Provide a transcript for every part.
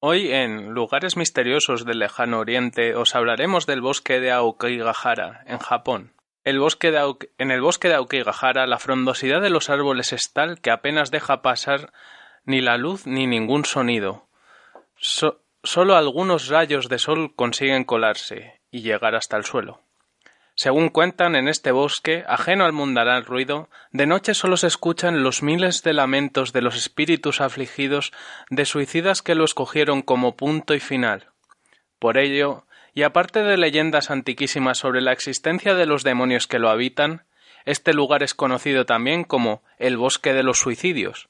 Hoy en Lugares Misteriosos del Lejano Oriente os hablaremos del bosque de Aokigahara, en Japón. El bosque de en el bosque de Aokigahara la frondosidad de los árboles es tal que apenas deja pasar ni la luz ni ningún sonido. solo algunos rayos de sol consiguen colarse y llegar hasta el suelo. Según cuentan, en este bosque, ajeno al mundanal ruido, de noche solo se escuchan los miles de lamentos de los espíritus afligidos de suicidas que lo escogieron como punto y final. Por ello, y aparte de leyendas antiquísimas sobre la existencia de los demonios que lo habitan, este lugar es conocido también como el bosque de los suicidios,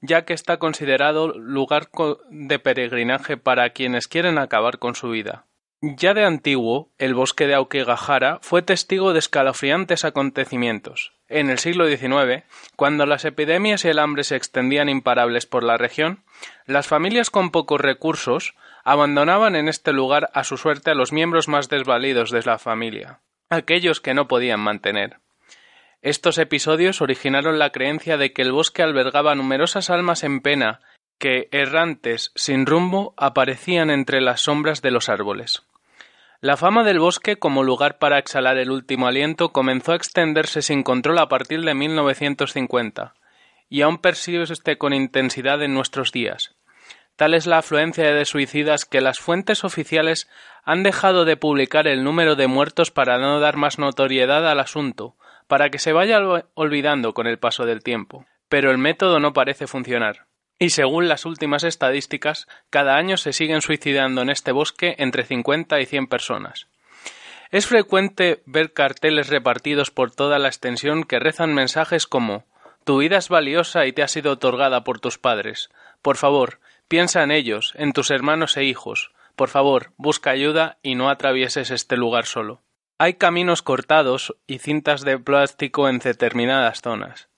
ya que está considerado lugar de peregrinaje para quienes quieren acabar con su vida. Ya de antiguo, el bosque de Aokigahara fue testigo de escalofriantes acontecimientos. En el siglo XIX, cuando las epidemias y el hambre se extendían imparables por la región, las familias con pocos recursos abandonaban en este lugar a su suerte a los miembros más desvalidos de la familia, aquellos que no podían mantener. Estos episodios originaron la creencia de que el bosque albergaba numerosas almas en pena que, errantes sin rumbo, aparecían entre las sombras de los árboles. La fama del bosque como lugar para exhalar el último aliento comenzó a extenderse sin control a partir de 1950, y aún persiste con intensidad en nuestros días. Tal es la afluencia de suicidas que las fuentes oficiales han dejado de publicar el número de muertos para no dar más notoriedad al asunto, para que se vaya olvidando con el paso del tiempo. Pero el método no parece funcionar. Y según las últimas estadísticas, cada año se siguen suicidando en este bosque entre 50 y 100 personas. Es frecuente ver carteles repartidos por toda la extensión que rezan mensajes como Tu vida es valiosa y te ha sido otorgada por tus padres. Por favor, piensa en ellos, en tus hermanos e hijos. Por favor, busca ayuda y no atravieses este lugar solo. Hay caminos cortados y cintas de plástico en determinadas zonas.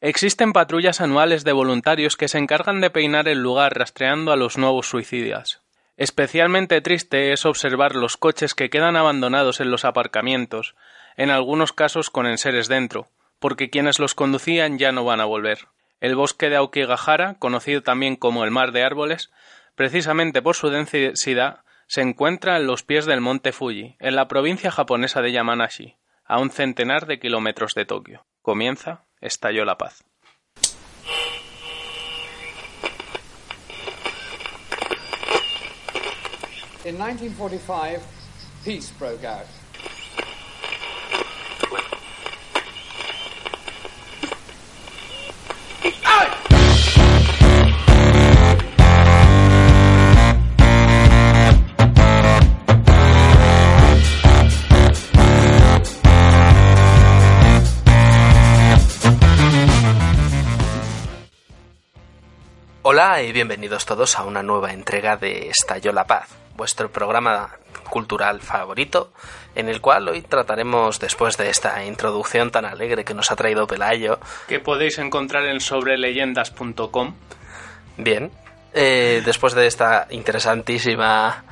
Existen patrullas anuales de voluntarios que se encargan de peinar el lugar rastreando a los nuevos suicidas. Especialmente triste es observar los coches que quedan abandonados en los aparcamientos, en algunos casos con enseres dentro, porque quienes los conducían ya no van a volver. El bosque de Aokigahara, conocido también como el mar de árboles, precisamente por su densidad, se encuentra en los pies del monte Fuji, en la provincia japonesa de Yamanashi, a un centenar de kilómetros de Tokio. Comienza estalló la paz. In 1945, peace broke out. Hola y bienvenidos todos a una nueva entrega de Estalló la Paz, vuestro programa cultural favorito, en el cual hoy trataremos, después de esta introducción tan alegre que nos ha traído Pelayo, que podéis encontrar en sobreleyendas.com. Bien, eh, después de esta interesantísima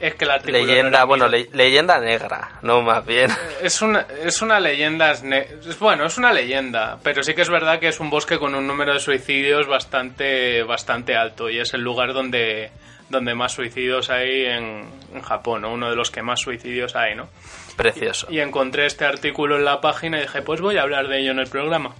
es que leyenda, bueno, leyenda negra, no más bien. Es una, es una leyenda, es, bueno, es una leyenda, pero sí que es verdad que es un bosque con un número de suicidios bastante, bastante alto y es el lugar donde, donde más suicidios hay en, Japón, uno de los que más suicidios hay, ¿no? Precioso. Y, encontré este artículo en la página y dije, pues voy a hablar de ello en el programa.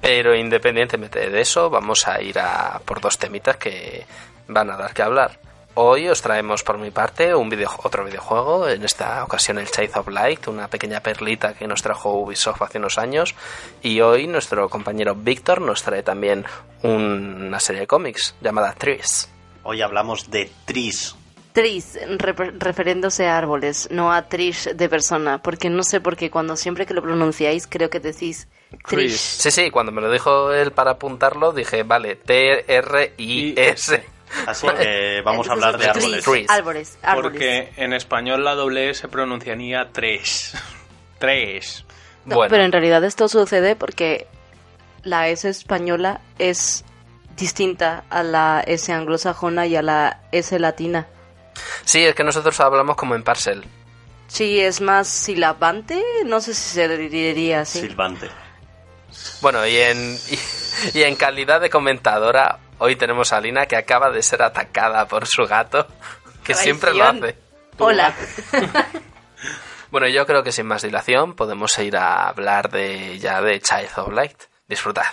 Pero independientemente de eso, vamos a ir a por dos temitas que van a dar que hablar. Hoy os traemos por mi parte un video, otro videojuego, en esta ocasión el Chase of Light, una pequeña perlita que nos trajo Ubisoft hace unos años, y hoy nuestro compañero Víctor nos trae también una serie de cómics llamada Tris. Hoy hablamos de Tris. Tris, referiéndose a árboles, no a Trish de persona, porque no sé por qué cuando siempre que lo pronunciáis creo que decís Trish. Sí, sí, cuando me lo dijo él para apuntarlo dije, vale, T-R-I-S. Así que vamos a hablar de árboles. trees, Trees. árboles, árboles. Porque en español la doble E se pronunciaría tres. Tres. No, bueno, Pero en realidad esto sucede porque la S española es distinta a la S anglosajona y a la S latina. sí, es que nosotros hablamos como en parcel. Sí, es más silabante, no sé si se diría así. Silbante. Bueno, y en, y, y en calidad de comentadora, hoy tenemos a Lina que acaba de ser atacada por su gato, que Traición. siempre lo hace. Hola. Bueno, yo creo que sin más dilación podemos ir a hablar de ya de Child of Light. Disfrutad.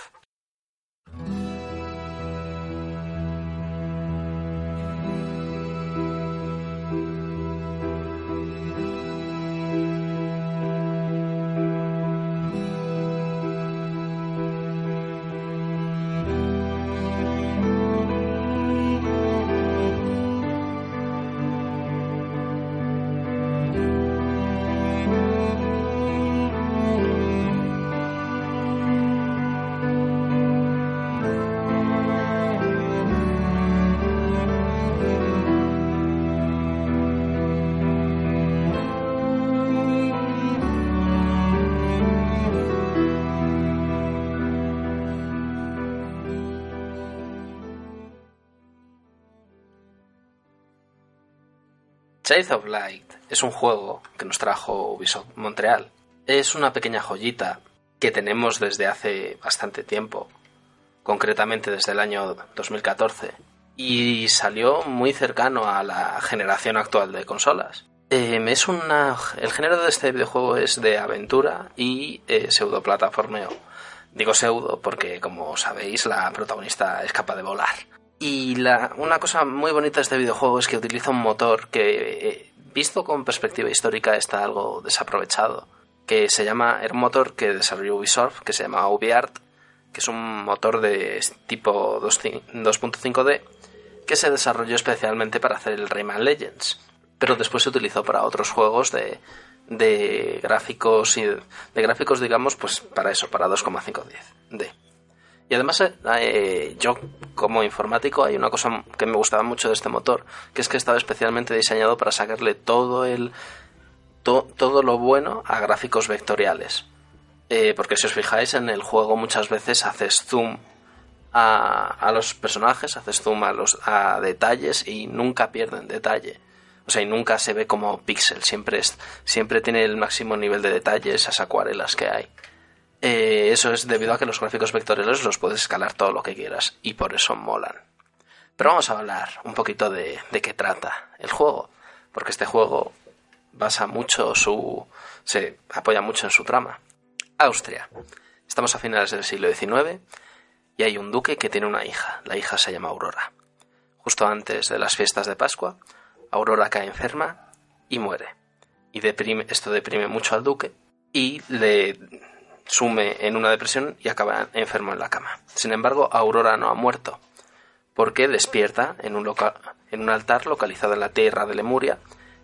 Child of Light es un juego que nos trajo Ubisoft Montreal. Es una pequeña joyita que tenemos desde hace bastante tiempo, concretamente desde el año 2014, y salió muy cercano a la generación actual de consolas. Eh, es el género de este videojuego es de aventura y eh, pseudoplataformeo. Digo pseudo porque, como sabéis, la protagonista es capaz de volar. Y la, una cosa muy bonita de este videojuego es que utiliza un motor que, eh, visto con perspectiva histórica, está algo desaprovechado. Que se llama, era un motor que desarrolló Ubisoft, que se llama UbiArt, que es un motor de tipo 2.5D, que se desarrolló especialmente para hacer el Rayman Legends. Pero después se utilizó para otros juegos de, de gráficos y de gráficos, digamos, pues para eso, para 2,5D. Y además, eh, yo como informático hay una cosa que me gustaba mucho de este motor, que es que estaba especialmente diseñado para sacarle todo el to, todo lo bueno a gráficos vectoriales. Eh, porque si os fijáis en el juego muchas veces haces zoom a, a los personajes, haces zoom a los a detalles y nunca pierden detalle. O sea, y nunca se ve como píxel, siempre es, siempre tiene el máximo nivel de detalle esas acuarelas que hay. Eh, eso es debido a que los gráficos vectoriales los puedes escalar todo lo que quieras y por eso molan. Pero vamos a hablar un poquito de, de qué trata el juego, porque este juego basa mucho su. se apoya mucho en su trama. Austria. Estamos a finales del siglo XIX y hay un duque que tiene una hija. La hija se llama Aurora. Justo antes de las fiestas de Pascua, Aurora cae enferma y muere. Y esto deprime mucho al duque y le sume en una depresión y acaba enfermo en la cama. Sin embargo, Aurora no ha muerto, porque despierta en un, altar localizado en la tierra de Lemuria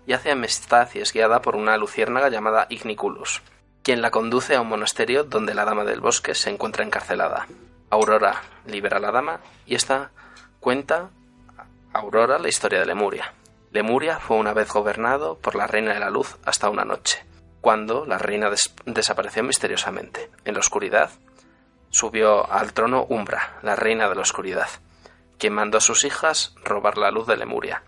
y hace amistad y es guiada por una luciérnaga llamada Igniculus, quien la conduce a un monasterio donde la dama del bosque se encuentra encarcelada. Aurora libera a la dama y esta cuenta a Aurora la historia de Lemuria. Lemuria fue una vez gobernado por la reina de la luz hasta una noche, cuando la reina des desapareció misteriosamente. En la oscuridad subió al trono Umbra, la reina de la oscuridad, quien mandó a sus hijas robar la luz de Lemuria,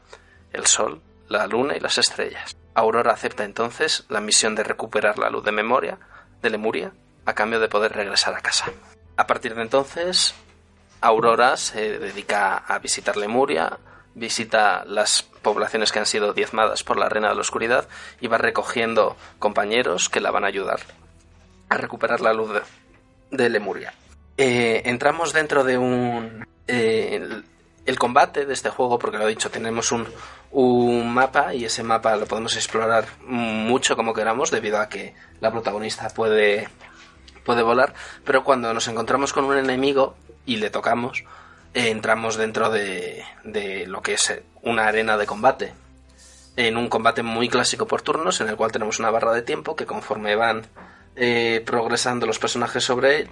el sol, la luna y las estrellas. Aurora acepta entonces la misión de recuperar la luz de memoria de Lemuria a cambio de poder regresar a casa. A partir de entonces, Aurora se dedica a visitar Lemuria, visita las poblaciones que han sido diezmadas por la Reina de la Oscuridad y va recogiendo compañeros que la van a ayudar a recuperar la luz de, Lemuria. Eh, entramos dentro de un... Eh, el, el, combate de este juego, porque lo he dicho, tenemos un, un mapa y ese mapa lo podemos explorar mucho como queramos debido a que la protagonista puede, puede volar, pero cuando nos encontramos con un enemigo y le tocamos, entramos dentro de, lo que es una arena de combate. En un combate muy clásico por turnos, en el cual tenemos una barra de tiempo que conforme van eh, progresando los personajes sobre,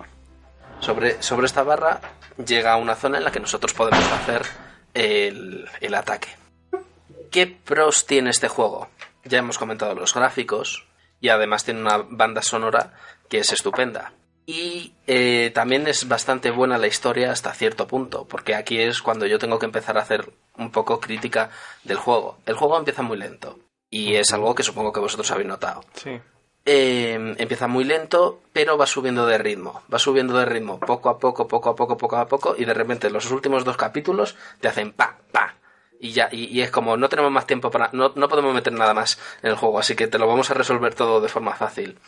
sobre, sobre esta barra, llega a una zona en la que nosotros podemos hacer el, el ataque. ¿Qué pros tiene este juego? Ya hemos comentado los gráficos y además tiene una banda sonora que es estupenda. Y eh, también es bastante buena la historia hasta cierto punto, porque aquí es cuando yo tengo que empezar a hacer un poco crítica del juego. El juego empieza muy lento y es algo que supongo que vosotros habéis notado. Sí. Eh, empieza muy lento, pero va subiendo de ritmo. Va subiendo de ritmo poco a poco, poco a poco, poco a poco, y de repente los últimos dos capítulos te hacen pa, pa. Y ya, y, y es como, no tenemos más tiempo para. No, no podemos meter nada más en el juego, así que te lo vamos a resolver todo de forma fácil.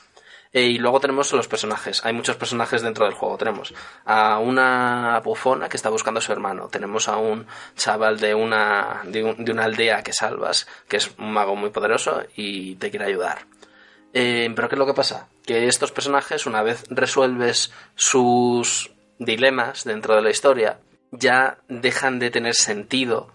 Eh, y luego tenemos los personajes. Hay muchos personajes dentro del juego. Tenemos a una bufona que está buscando a su hermano. Tenemos a un chaval de una, de, un- de una aldea que salvas, que es un mago muy poderoso y te quiere ayudar. Eh, pero ¿qué es lo que pasa? Que estos personajes, una vez resuelves sus dilemas dentro de la historia, ya dejan de tener sentido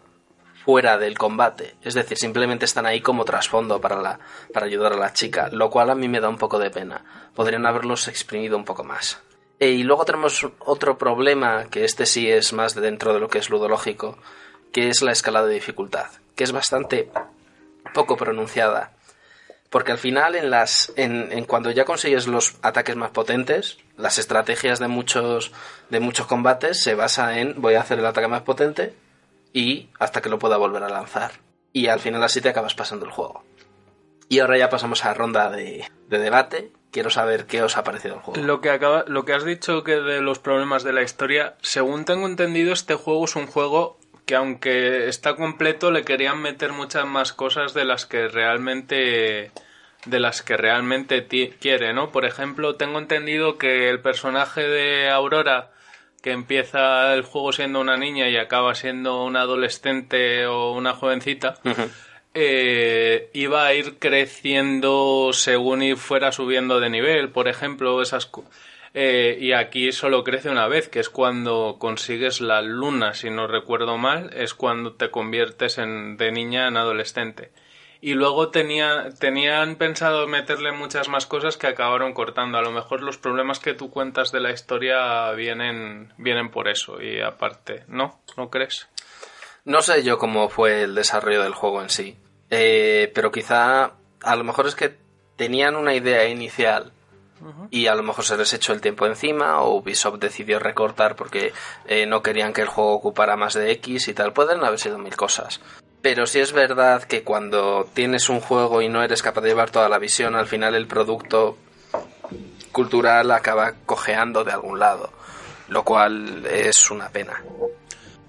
fuera del combate. Es decir, simplemente están ahí como trasfondo para, la, para ayudar a la chica, lo cual a mí me da un poco de pena. Podrían haberlos exprimido un poco más. Eh, y luego tenemos otro problema, que este sí es más de dentro de lo que es ludológico, que es la escala de dificultad, que es bastante poco pronunciada. Porque al final, en las, en, en cuando ya consigues los ataques más potentes, las estrategias de muchos, de muchos combates se basa en voy a hacer el ataque más potente y hasta que lo pueda volver a lanzar. Y al final así te acabas pasando el juego. Y ahora ya pasamos a ronda de, de debate. Quiero saber qué os ha parecido el juego. Lo que, acaba, lo que has dicho que de los problemas de la historia, según tengo entendido, este juego es un juego que aunque está completo le querían meter muchas más cosas de las que realmente de las que realmente quiere, ¿no? Por ejemplo, tengo entendido que el personaje de Aurora que empieza el juego siendo una niña y acaba siendo una adolescente o una jovencita, eh, iba a ir creciendo según y fuera subiendo de nivel, por ejemplo, esas eh, y aquí solo crece una vez, que es cuando consigues la luna, si no recuerdo mal, es cuando te conviertes en, de niña en adolescente. Y luego tenía, tenían pensado meterle muchas más cosas que acabaron cortando. A lo mejor los problemas que tú cuentas de la historia vienen, vienen por eso. Y aparte, ¿no? ¿No crees? No sé yo cómo fue el desarrollo del juego en sí, eh, pero quizá a lo mejor es que tenían una idea inicial y a lo mejor se les echó el tiempo encima o Ubisoft decidió recortar porque eh, no querían que el juego ocupara más de X y tal. Pueden haber sido mil cosas. Pero sí es verdad que cuando tienes un juego y no eres capaz de llevar toda la visión, al final el producto cultural acaba cojeando de algún lado, lo cual es una pena.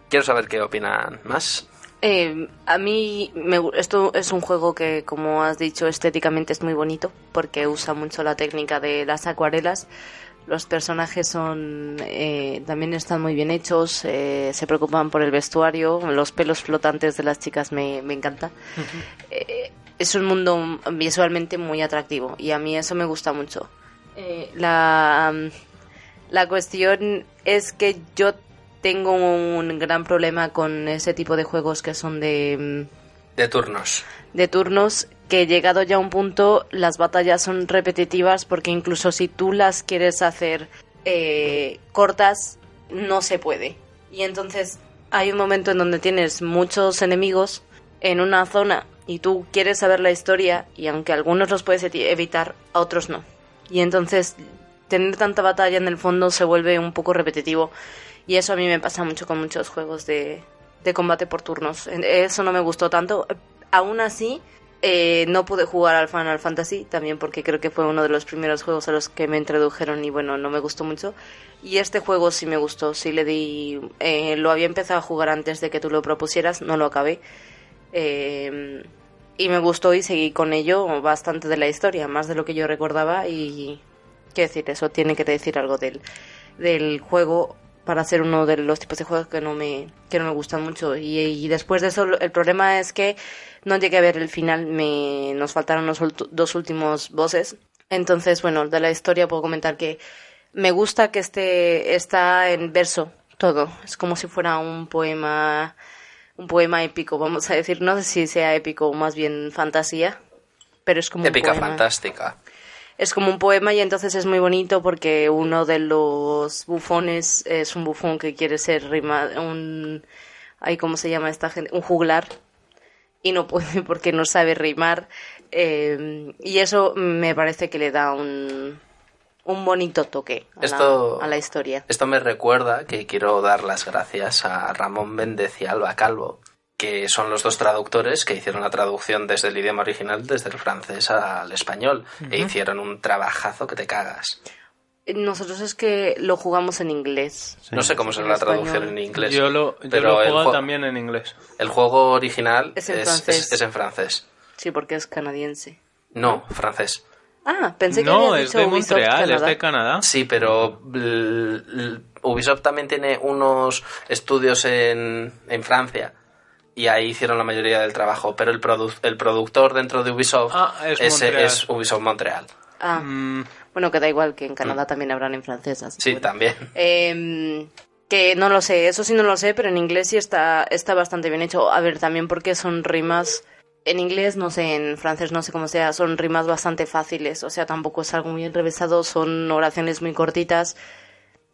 Quiero saber qué opinan más. Eh, a mí me esto es un juego que, como has dicho, estéticamente es muy bonito porque usa mucho la técnica de las acuarelas. Los personajes son eh, también están muy bien hechos, eh, se preocupan por el vestuario, los pelos flotantes de las chicas me, me encanta. Eh, es un mundo visualmente muy atractivo y a mí eso me gusta mucho. Eh, la, la cuestión es que yo tengo un gran problema con ese tipo de juegos que son de, mm, De turnos. de turnos que llegado ya a un punto las batallas son repetitivas porque incluso si tú las quieres hacer eh, cortas no se puede y entonces hay un momento en donde tienes muchos enemigos en una zona y tú quieres saber la historia y aunque algunos los puedes evitar a otros no y entonces tener tanta batalla en el fondo se vuelve un poco repetitivo y eso a mí me pasa mucho con muchos juegos de, de combate por turnos. Eso no me gustó tanto. Aún así, eh, no pude jugar al Final Fantasy, también porque creo que fue uno de los primeros juegos a los que me introdujeron y bueno, no me gustó mucho. Y este juego sí me gustó, sí le di... eh, lo había empezado a jugar antes de que tú lo propusieras, no lo acabé. Eh, y me gustó y seguí con ello bastante de la historia, más de lo que yo recordaba y... ¿Qué decir? Eso tiene que decir algo del, del juego para ser uno de los tipos de juegos que no me, que no me gustan mucho. Y, y después de eso, el problema es que no llegué a ver el final, me, nos faltaron los dos últimos bosses. Entonces, bueno, de la historia puedo comentar que me gusta que este está en verso todo. Es como si fuera un poema, un poema épico, vamos a decir. No sé si sea épico o más bien fantasía, pero es como Épica un poema fantástica. Es como un poema y entonces es muy bonito porque uno de los bufones es un bufón que quiere ser rima- un ay, ¿cómo se llama esta gente? Un juglar y no puede porque no sabe rimar eh, y eso me parece que le da un, un bonito toque a, Esto- la, a la historia. Esto me recuerda que quiero dar las gracias a Ramón Méndez y Alba Calvo, que son los dos traductores que hicieron la traducción desde el idioma original, desde el francés al español, e hicieron un trabajazo que te cagas. Nosotros es que lo jugamos en inglés. No sé cómo será la español. traducción en inglés. Yo lo, yo pero lo he el, jugado también en inglés. el juego original Es en es, francés. es- es en francés. Sí, porque es canadiense. No, francés. Ah, pensé que No, es de Ubisoft Montreal, es Canadá. de Canadá. Sí, pero Ubisoft también tiene unos estudios en, en Francia y ahí hicieron la mayoría del trabajo, pero el, produ- el productor dentro de Ubisoft Ah, es ese Montreal. es Ubisoft Montreal. Ah, Mm, bueno, que da igual que en Canadá también habrán en francés. Así Sí, bueno. también. Eh, que no lo sé, eso sí no lo sé, pero en inglés sí está, está bastante bien hecho. A ver, también porque son rimas. En inglés, no sé, en francés no sé cómo sea, son rimas bastante fáciles. O sea, tampoco es algo muy enrevesado, son oraciones muy cortitas,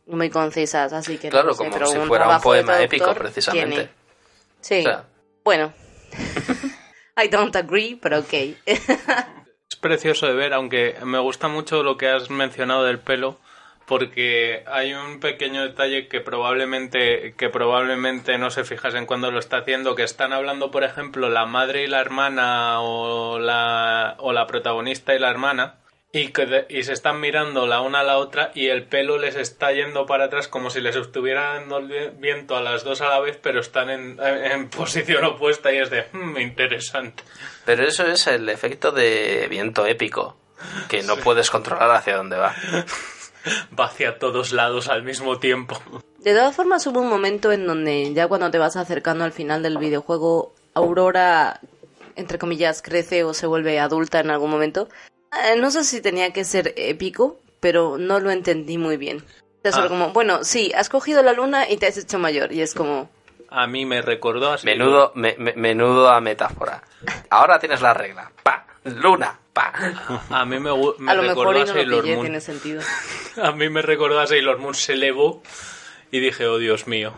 muy concisas, así que. Claro, sé, como pero si un fuera un poema épico, precisamente. tiene. Sí, O sea, bueno. I don't agree, pero ok. Es precioso de ver, aunque me gusta mucho lo que has mencionado del pelo, porque hay un pequeño detalle que probablemente que probablemente no se fijasen cuando lo está haciendo, que están hablando, por ejemplo, la madre y la hermana o la o la protagonista y la hermana y que de- y se están mirando la una a la otra y el pelo les está yendo para atrás como si les estuviera dando viento a las dos a la vez, pero están en, en posición opuesta y es de "Hmm, interesante. pero eso es el efecto de viento épico, que no puedes controlar hacia dónde va. Va hacia todos lados al mismo tiempo. De todas formas, hubo un momento en donde ya cuando te vas acercando al final del videojuego, Aurora, entre comillas, crece o se vuelve adulta en algún momento. Eh, no sé si tenía que ser épico, pero no lo entendí muy bien. Es solo Ah. como, bueno, sí, has cogido la luna y te has hecho mayor. Y es como, A mí me recordó así. Menudo, me- me- menudo a metáfora. Ahora tienes la regla. Pa, luna, pa. A mí me, me a lo mejor recordó y a no lo Sailor pillé, Moon. tiene sentido. A mí me recordó a Sailor Moon. Se elevó y dije, oh Dios mío.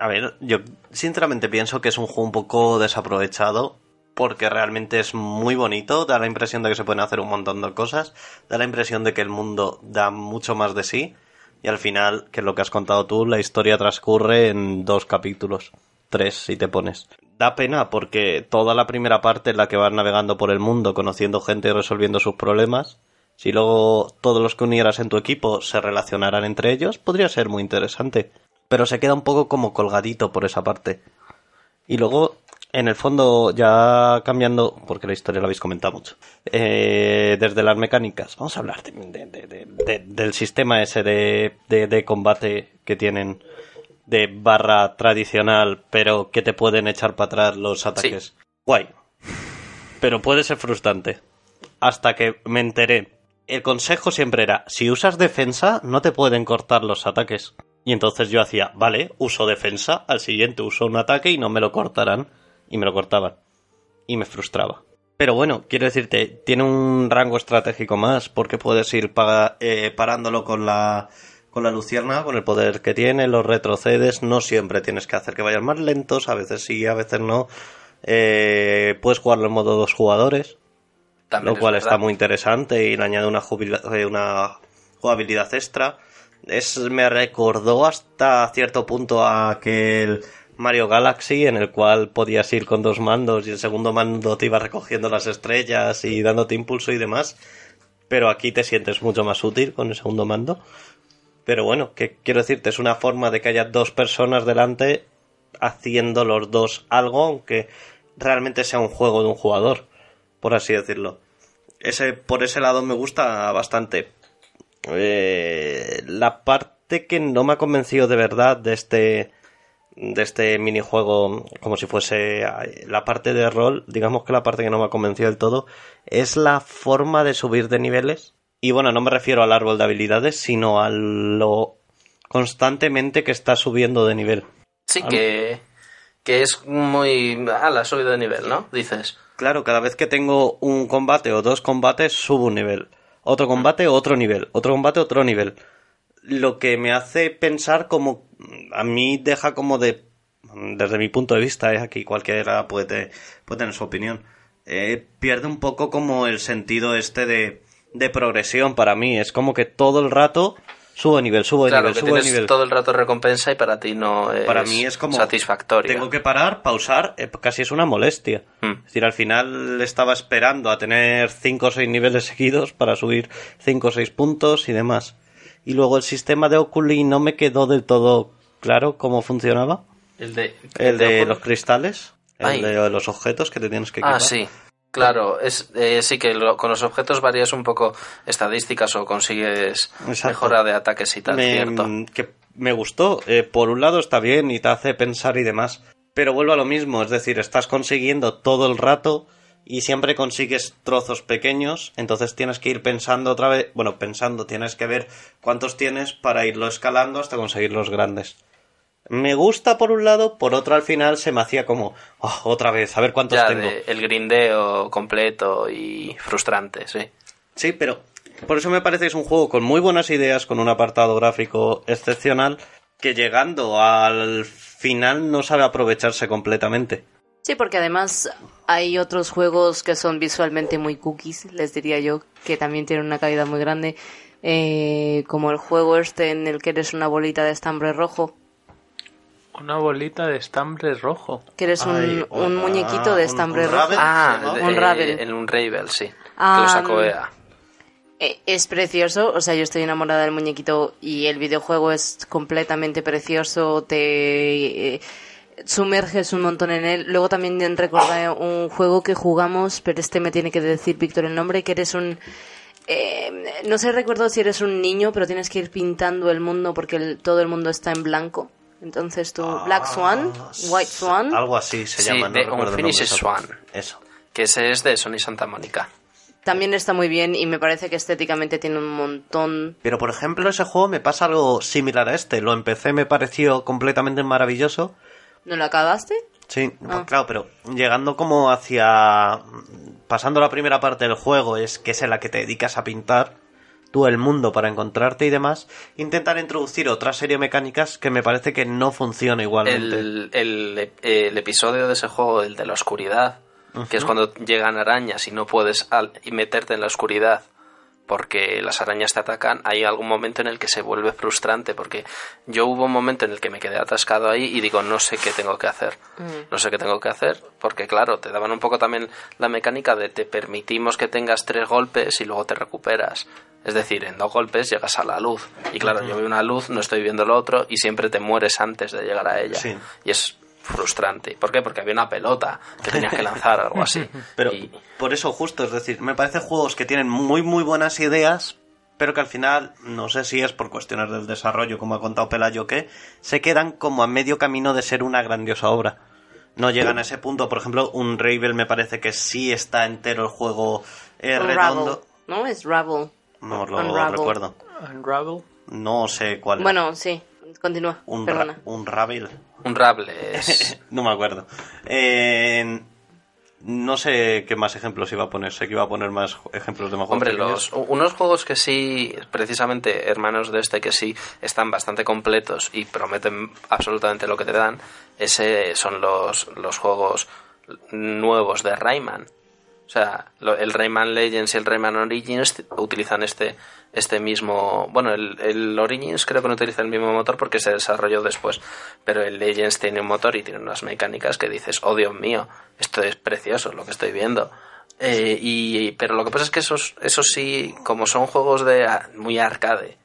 A ver, yo sinceramente pienso que es un juego un poco desaprovechado porque realmente es muy bonito, da la impresión de que se pueden hacer un montón de cosas, da la impresión de que el mundo da mucho más de sí y al final, que es lo que has contado tú, la historia transcurre en dos capítulos, tres si te pones. Da pena porque toda la primera parte en la que vas navegando por el mundo, conociendo gente y resolviendo sus problemas, si luego todos los que unieras en tu equipo se relacionaran entre ellos, podría ser muy interesante. Pero se queda un poco como colgadito por esa parte. Y luego, en el fondo, ya cambiando, porque la historia la habéis comentado mucho, eh, desde las mecánicas, vamos a hablar de- de- de- de- de- del sistema ese de, combate que tienen de barra tradicional, pero que te pueden echar para atrás los ataques. Guay. Pero puede ser frustrante. Hasta que me enteré. El consejo siempre era, si usas defensa, no te pueden cortar los ataques. Y entonces yo hacía, vale, uso defensa, al siguiente uso un ataque y no me lo cortarán. Y me lo cortaban. Y me frustraba. Pero bueno, quiero decirte, tiene un rango estratégico más, porque puedes ir pa- eh, parándolo con la, con la lucierna, con el poder que tiene, los retrocedes, no siempre tienes que hacer que vayan más lentos, a veces sí, a veces no. Eh, puedes jugarlo en modo dos jugadores, También lo cual es está muy interesante y le añade una, eh, una jugabilidad extra. Es, me recordó hasta cierto punto a aquel Mario Galaxy en el cual podías ir con dos mandos y el segundo mando te iba recogiendo las estrellas y dándote impulso y demás. Pero aquí te sientes mucho más útil con el segundo mando. Pero bueno, que quiero decirte, es una forma de que haya dos personas delante haciendo los dos algo, aunque realmente sea un juego de un jugador, por así decirlo. Ese, por ese lado me gusta bastante. Eh, la parte que no me ha convencido de verdad de este de este minijuego como si fuese la parte de rol, digamos que la parte que no me ha convencido del todo es la forma de subir de niveles. Y bueno, no me refiero al árbol de habilidades, sino a lo constantemente que está subiendo de nivel. Sí, que, que es muy... Ah, la subido de nivel, ¿no? Dices. Claro, cada vez que tengo un combate o dos combates, subo un nivel. Otro combate, otro nivel. Otro combate, otro nivel. Lo que me hace pensar como... A mí deja como de desde mi punto de vista, es aquí cualquiera puede, puede tener su opinión, eh, pierde un poco como el sentido este de, de progresión para mí. Es como que todo el rato subo nivel, subo de Claro, nivel, que subo nivel. todo el rato recompensa y para ti no es, Para mí es como satisfactorio. Tengo que parar, pausar, eh, casi es una molestia. Hmm. Es decir, al final estaba esperando a tener 5 o 6 niveles seguidos para subir 5 o 6 puntos y demás. Y luego el sistema de Oculi no me quedó del todo claro cómo funcionaba. El de, El de Oculus. los cristales, Ay. el de los objetos que te tienes que equipar. Ah, sí. Claro, es, eh, sí que lo- con los objetos varías un poco estadísticas o consigues Exacto. mejora de ataques y tal, me, cierto. que me gustó. Eh, por un lado está bien y te hace pensar y demás, pero vuelvo a lo mismo, es decir, estás consiguiendo todo el rato y siempre consigues trozos pequeños, entonces tienes que ir pensando otra vez, bueno, pensando, tienes que ver cuántos tienes para irlo escalando hasta conseguir los grandes. Me gusta por un lado, por otro al final se me hacía como, "Oh, otra vez, a ver cuántos Ya, tengo. el grindeo completo y frustrante, sí. Sí, pero por eso me parece que es un juego con muy buenas ideas, con un apartado gráfico excepcional, que llegando al final no sabe aprovecharse completamente. Sí, porque además hay otros juegos que son visualmente muy cookies, les diría yo, que también tienen una calidad muy grande, eh, como el juego este en el que eres una bolita de estambre rojo, Una bolita de estambre rojo. que eres un, Ay, un un- muñequito de estambre un rojo. Ah, Un Ravel. en un Ravel, sí. que Ah, lo sacó EA. Eh, Es precioso, o sea, yo estoy enamorada del muñequito y el videojuego es completamente precioso, te eh, sumerges un montón en él. Luego también recordé un juego que jugamos, pero este me tiene que decir Víctor el nombre, que eres un... eh, no sé, recuerdo si eres un niño, pero tienes que ir pintando el mundo porque el- todo el mundo está en blanco. Entonces tú, Black Swan, Ah, White Swan. Algo así se Sí, llama, no Unfinished exacto. Swan. Eso. Que ese es de Sony Santa Mónica. También está muy bien y me parece que estéticamente tiene un montón Pero por ejemplo, ese juego me pasa algo similar a este. Lo empecé, me pareció completamente maravilloso. ¿No lo acabaste? Sí, Ah. claro, pero llegando como hacia. pasando la primera parte del juego, es que es en la que te dedicas a pintar tú el mundo para encontrarte y demás, intentar introducir otra serie de mecánicas que me parece que no funciona igualmente. El, el, el episodio de ese juego, el de la oscuridad, que es cuando llegan arañas y no puedes al- y meterte en la oscuridad porque las arañas te atacan, hay algún momento en el que se vuelve frustrante porque yo hubo un momento en el que me quedé atascado ahí y digo no sé qué tengo que hacer, no sé qué tengo que hacer porque claro, te daban un poco también la mecánica de te permitimos que tengas tres golpes y luego te recuperas. Es decir, en dos golpes llegas a la luz. Y claro, yo veo una luz, no estoy viendo lo otro y siempre te mueres antes de llegar a ella. Sí. Y es frustrante. ¿Por qué? Porque había una pelota que tenías que lanzar, algo así. Pero Y- por eso justo, es decir, me parecen juegos que tienen muy muy buenas ideas, pero que al final, no sé si es por cuestiones del desarrollo, como ha contado Pelayo, que se quedan como a medio camino de ser una grandiosa obra. No llegan a ese punto, por ejemplo, un Ravel me parece que sí está entero el juego eh, redondo. ¿no? Es Ravel. No lo Unravel. recuerdo. Unravel. No sé cuál. Bueno, sí, continúa. un, ra- un Ravel. un es... No me acuerdo. Eh, no sé qué más ejemplos iba a poner. Sé que iba a poner más ejemplos de más juegos Hombre, los, unos juegos que sí, precisamente hermanos de este, que sí están bastante completos y prometen absolutamente lo que te dan, ese son los, los juegos nuevos de Rayman. O sea, lo- el Rayman Legends y el Rayman Origins utilizan este, este mismo... Bueno, el, el Origins creo que no utiliza el mismo motor porque se desarrolló después, pero el Legends tiene un motor y tiene unas mecánicas que dices, oh Dios mío, esto es precioso lo que estoy viendo. Eh, y, pero lo que pasa es que esos, esos sí, como son juegos de muy arcade,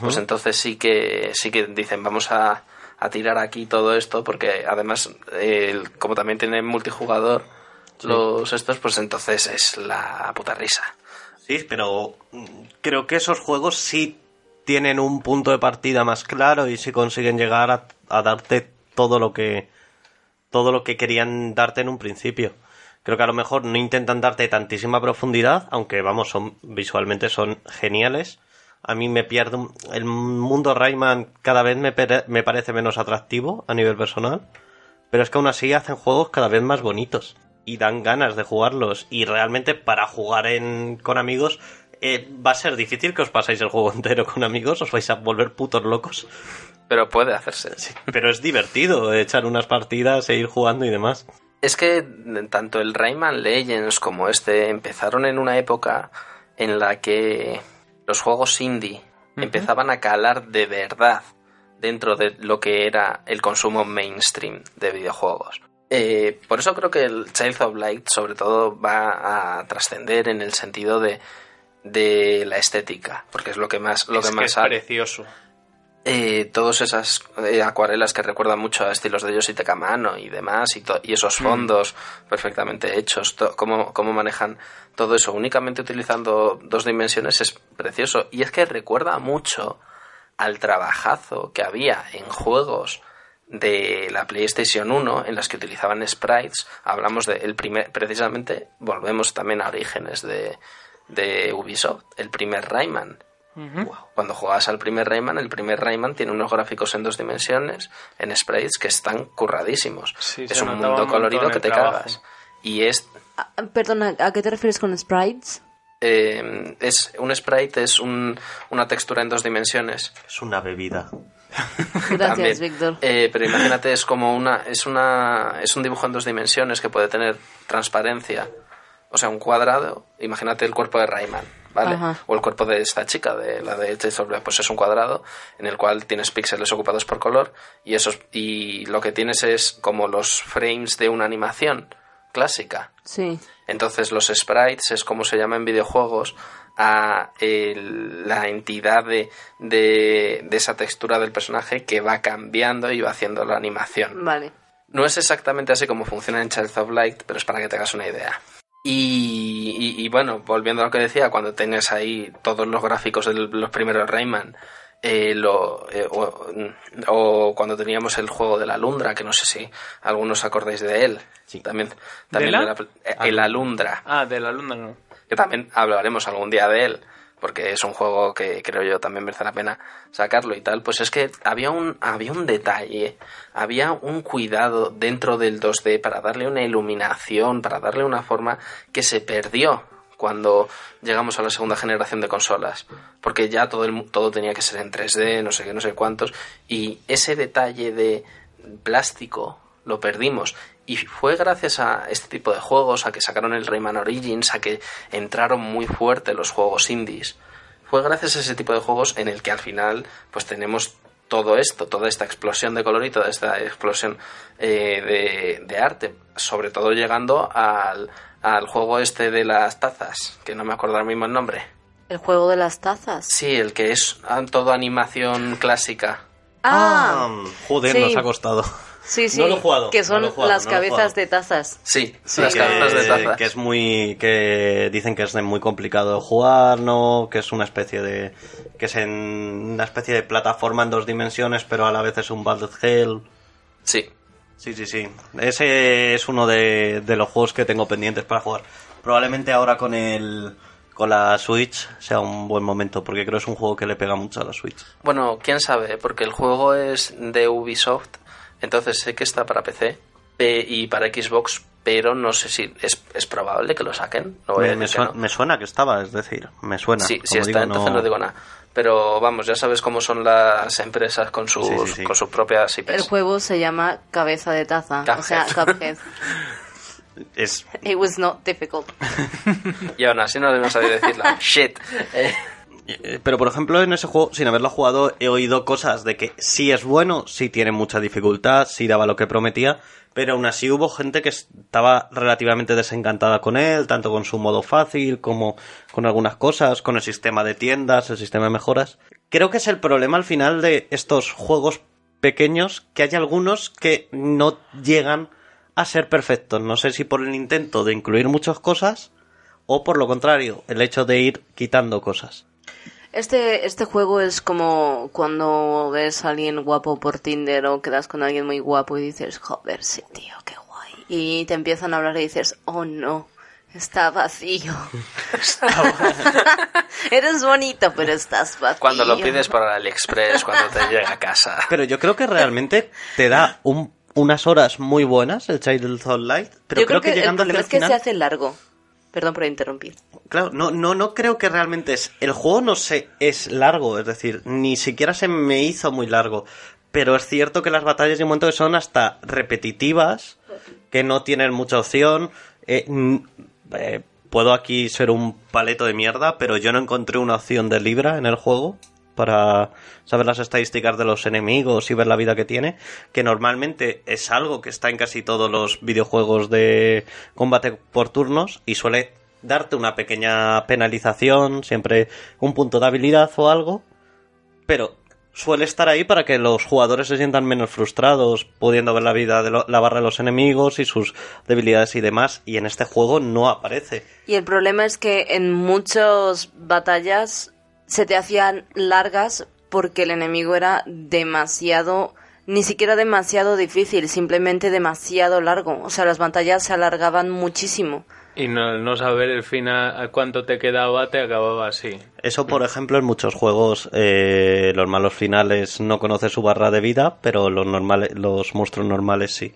pues entonces sí que sí que dicen vamos a, a tirar aquí todo esto porque además eh, como también tiene multijugador los estos pues entonces es la puta risa. Sí, pero mm, creo que esos juegos sí tienen un punto de partida más claro y sí consiguen llegar a, a darte todo lo que todo lo que querían darte en un principio. Creo que a lo mejor no intentan darte tantísima profundidad, aunque vamos, son visualmente son geniales. A mí me pierde un- el mundo Rayman cada vez me, me parece menos atractivo a nivel personal, pero es que aún así hacen juegos cada vez más bonitos y dan ganas de jugarlos y realmente para jugar en, con amigos eh, va a ser difícil que os pasáis el juego entero con amigos, os vais a volver putos locos. Pero puede hacerse. Pero es divertido echar unas partidas e ir jugando y demás. Es que tanto el Rayman Legends como este empezaron en una época en la que los juegos indie empezaban a calar de verdad dentro de lo que era el consumo mainstream de videojuegos. Eh, por eso creo que el Child of Light sobre todo va a trascender en el sentido de, de la estética, porque es lo que más lo es que que más es ha- precioso. eh, todas esas eh, acuarelas que recuerdan mucho a estilos de Yoshi Takamano y demás, y, esos fondos perfectamente hechos, cómo, cómo manejan todo eso únicamente utilizando dos dimensiones es precioso. Y es que recuerda mucho al trabajazo que había en juegos de la PlayStation 1 en las que utilizaban sprites. Hablamos de el primer, precisamente, volvemos también a orígenes de, de Ubisoft, el primer Rayman. Cuando jugabas al primer Rayman, el primer Rayman tiene unos gráficos en dos dimensiones, en sprites, que están curradísimos. Sí, es un mundo un colorido que te trabajo. cagas. Y es, Ah, Perdona, ¿a qué te refieres con sprites? eh, es un sprite, es un- una textura en dos dimensiones. Es una bebida. Gracias. Víctor. Eh, pero imagínate, es como una es, una. es un dibujo en dos dimensiones que puede tener transparencia. O sea, un cuadrado. Imagínate el cuerpo de Rayman, ¿vale? Ajá. O el cuerpo de esta chica, de la de Black, pues es un cuadrado en el cual tienes píxeles ocupados por color y esos y lo que tienes es como los frames de una animación clásica. Sí. Entonces los sprites es como se llama en videojuegos a el- la entidad de, de, de esa textura del personaje que va cambiando y va haciendo la animación. Vale. No es exactamente así como funciona en Child of Light, pero es para que te hagas una idea. Y, y- y bueno, volviendo a lo que decía, cuando tienes ahí todos los gráficos de los primeros Rayman, eh, lo, eh, o, o cuando teníamos el juego de la Alundra, que no sé si algunos acordáis de él. También, también la? de la- eh, el Alundra Ah, de la luna no. Que también hablaremos algún día de él, porque es un juego que creo yo también merece la pena sacarlo y tal, pues es que había un, había un detalle, había un cuidado dentro del 2D para darle una iluminación, para darle una forma que se perdió cuando llegamos a la segunda generación de consolas, porque ya todo, el, todo tenía que ser en 3D, no sé qué, no sé cuántos, y ese detalle de plástico lo perdimos. Y fue gracias a este tipo de juegos, a que sacaron el Rayman Origins, a que entraron muy fuerte los juegos indies. Fue gracias a ese tipo de juegos en el que al final pues tenemos todo esto, toda esta explosión de color y toda esta explosión eh, de, de arte. Sobre todo llegando al, al juego este de las tazas, que no me acuerdo ahora mismo el nombre. El juego de las tazas. Sí, el que es todo animación clásica. Ah, Ah, joder, sí. nos ha costado. Sí, sí. no lo he jugado, Que son jugado, las no cabezas de tazas. Sí, Sí. las que, cabezas de tazas. que es muy que dicen que es muy complicado de jugar no que es una especie de que es en una especie de plataforma en dos dimensiones pero a la vez es un bullet hell Sí, sí sí sí ese es uno de, de los juegos que tengo pendientes para jugar probablemente ahora con el con la Switch sea un buen momento porque creo que es un juego que le pega mucho a la Switch Bueno, quién sabe, porque el juego es de Ubisoft, entonces sé que está para PC y para Xbox, pero no sé si es, es probable que lo saquen. No me, me decir que suena, no. me suena que estaba es decir me suena Sí, Como sí está, digo, entonces no... digo nada. Pero vamos, ya sabes cómo son las empresas con sus, Sí, sí, sí. Con sus propias IPs. El juego se llama Cabeza de Taza. O sea, Cuphead. Cuphead. es It was not difficult. Y aún así no debemos saber decirla. Shit. Eh, Pero por ejemplo en ese juego, sin haberlo jugado, he oído cosas de que sí es bueno, sí tiene mucha dificultad, sí daba lo que prometía, pero aún así hubo gente que estaba relativamente desencantada con él, tanto con su modo fácil como con algunas cosas, con el sistema de tiendas, el sistema de mejoras. Creo que es el problema al final de estos juegos pequeños, que hay algunos que no llegan a ser perfectos. No sé si por el intento de incluir muchas cosas o por lo contrario, el hecho de ir quitando cosas. Este, este juego es como cuando ves a alguien guapo por Tinder o quedas con alguien muy guapo y dices, joder, sí, tío, qué guay. Y te empiezan a hablar y dices, oh no, está vacío. Eres bonito, pero estás vacío. cuando lo pides por AliExpress, cuando te llega a casa. Pero yo creo que realmente te da un- unas horas muy buenas el Child of Light, pero Yo creo, creo que, el llegando el es que se hace largo. Perdón por interrumpir. claro, no, no, no creo que realmente es, el juego no se es largo, es decir, ni siquiera se me hizo muy largo, pero es cierto que las batallas de un momento que son hasta repetitivas, que no tienen mucha opción. Eh, eh, puedo aquí ser un paleto de mierda, pero yo no encontré una opción de Libra en el juego para saber las estadísticas de los enemigos y ver la vida que tiene, que normalmente es algo que está en casi todos los videojuegos de combate por turnos y suele darte una pequeña penalización, siempre un punto de habilidad o algo, pero suele estar ahí para que los jugadores se sientan menos frustrados, pudiendo ver la vida de la barra de los enemigos y sus debilidades y demás, y en este juego no aparece. Y el problema es que en muchas batallas se te hacían largas porque el enemigo era demasiado, ni siquiera demasiado difícil, simplemente demasiado largo. O sea, las batallas se alargaban muchísimo. Y no, no saber el final, a cuánto te quedaba, te acababa así. Eso, por ejemplo, en muchos juegos, eh, los malos finales no conoce su barra de vida, pero los, normales, los monstruos normales sí,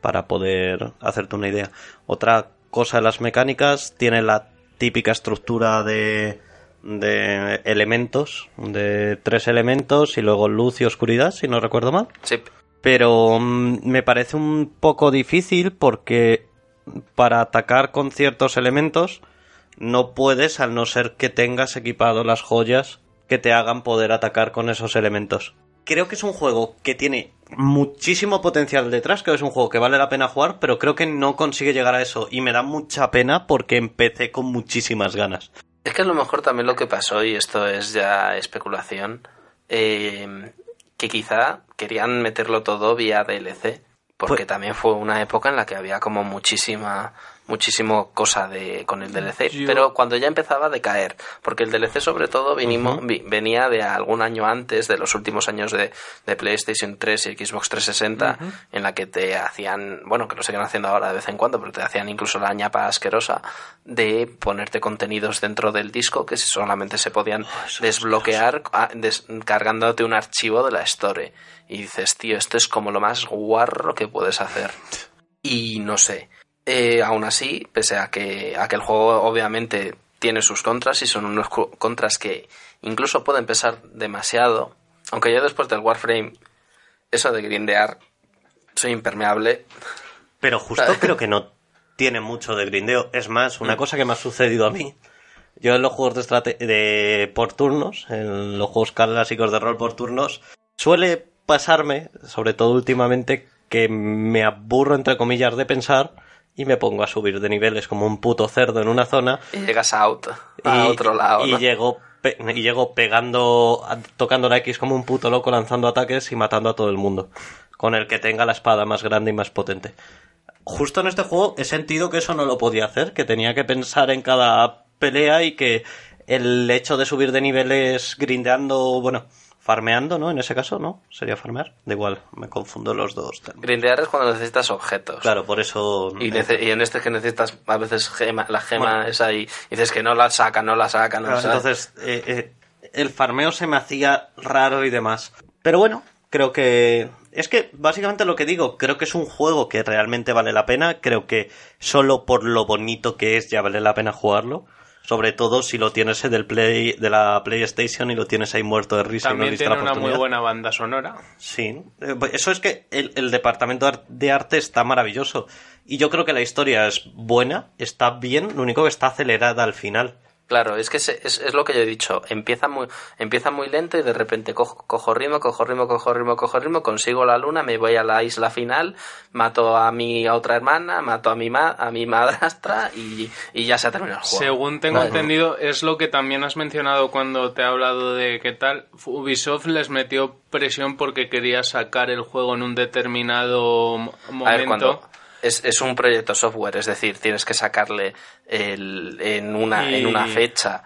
para poder hacerte una idea. Otra cosa de las mecánicas, tiene la típica estructura de, de elementos, de tres elementos y luego luz y oscuridad, si no recuerdo mal. Sí. Pero mm, me parece un poco difícil porque para atacar con ciertos elementos no puedes al no ser que tengas equipado las joyas que te hagan poder atacar con esos elementos. Creo que es un juego que tiene muchísimo potencial detrás, creo que es un juego que vale la pena jugar, pero creo que no consigue llegar a eso y me da mucha pena porque empecé con muchísimas ganas. Es que a lo mejor también lo que pasó, y esto es ya especulación, eh, que quizá querían meterlo todo vía DLC, porque Pues- también fue una época en la que había como muchísima muchísimo cosa de con el DLC, Yo- pero cuando ya empezaba a decaer, porque el DLC sobre todo vinimo- vi- venía de algún año antes, de los últimos años de, de PlayStation 3 y Xbox 360, en la que te hacían, bueno, que lo siguen haciendo ahora de vez en cuando, pero te hacían incluso la ñapa asquerosa de ponerte contenidos dentro del disco que solamente se podían desbloquear ah, des- cargándote un archivo de la Store. Y dices, tío, esto es como lo más guarro que puedes hacer. Y no sé. Eh, aún así, pese a que, a que el juego obviamente tiene sus contras y son unos contras que incluso pueden pesar demasiado, aunque yo después del Warframe, eso de grindear, soy impermeable. Pero justo creo que no tiene mucho de grindeo. Es más, una cosa que me ha sucedido a mí. Yo en los juegos de, estrate- de por turnos, en los juegos clásicos de rol por turnos, suele pasarme, sobre todo últimamente, que me aburro entre comillas de pensar y me pongo a subir de niveles como un puto cerdo en una zona. Y llegas out, a otro lado. y llego pe- y llego pegando a- tocando la X como un puto loco lanzando ataques y matando a todo el mundo. Con el que tenga la espada más grande y más potente. Justo en este juego he sentido que eso no lo podía hacer que tenía que pensar en cada pelea y que el hecho de subir de niveles grindeando bueno farmeando no en ese caso no sería farmear da igual me confundo los dos Grindear es cuando necesitas objetos. claro por eso Y, y en este que necesitas a veces gema, la gema Bueno. esa y dices que no la saca, no la saca, no la saca. entonces, eh, eh, el farmeo se me hacía raro y demás. Pero bueno, creo que... Es que básicamente lo que digo, creo que es un juego que realmente vale la pena. Creo que solo por lo bonito que es ya vale la pena jugarlo. Sobre todo si lo tienes del play, de la PlayStation y lo tienes ahí muerto de risa y no tiene la una muy buena banda sonora. Sí, Eh, eso es que el, el departamento ar- de arte está maravilloso. Y yo creo que la historia es buena, está bien, lo único que está acelerada al final. Claro, es que se- es, es lo que yo he dicho. Empieza muy, empieza muy lento y de repente cojo, cojo ritmo, cojo ritmo, cojo ritmo, cojo ritmo, consigo la luna, me voy a la isla final, mato a mi otra hermana, mato a mi ma, a mi madrastra y, y ya se ha terminado el juego. Según tengo entendido, es lo que también has mencionado cuando te he hablado de qué tal. Ubisoft les metió presión porque quería sacar el juego en un determinado mo- A ver, momento. Es, es un proyecto software, es decir, tienes que sacarle el, en, una, Y- en una fecha.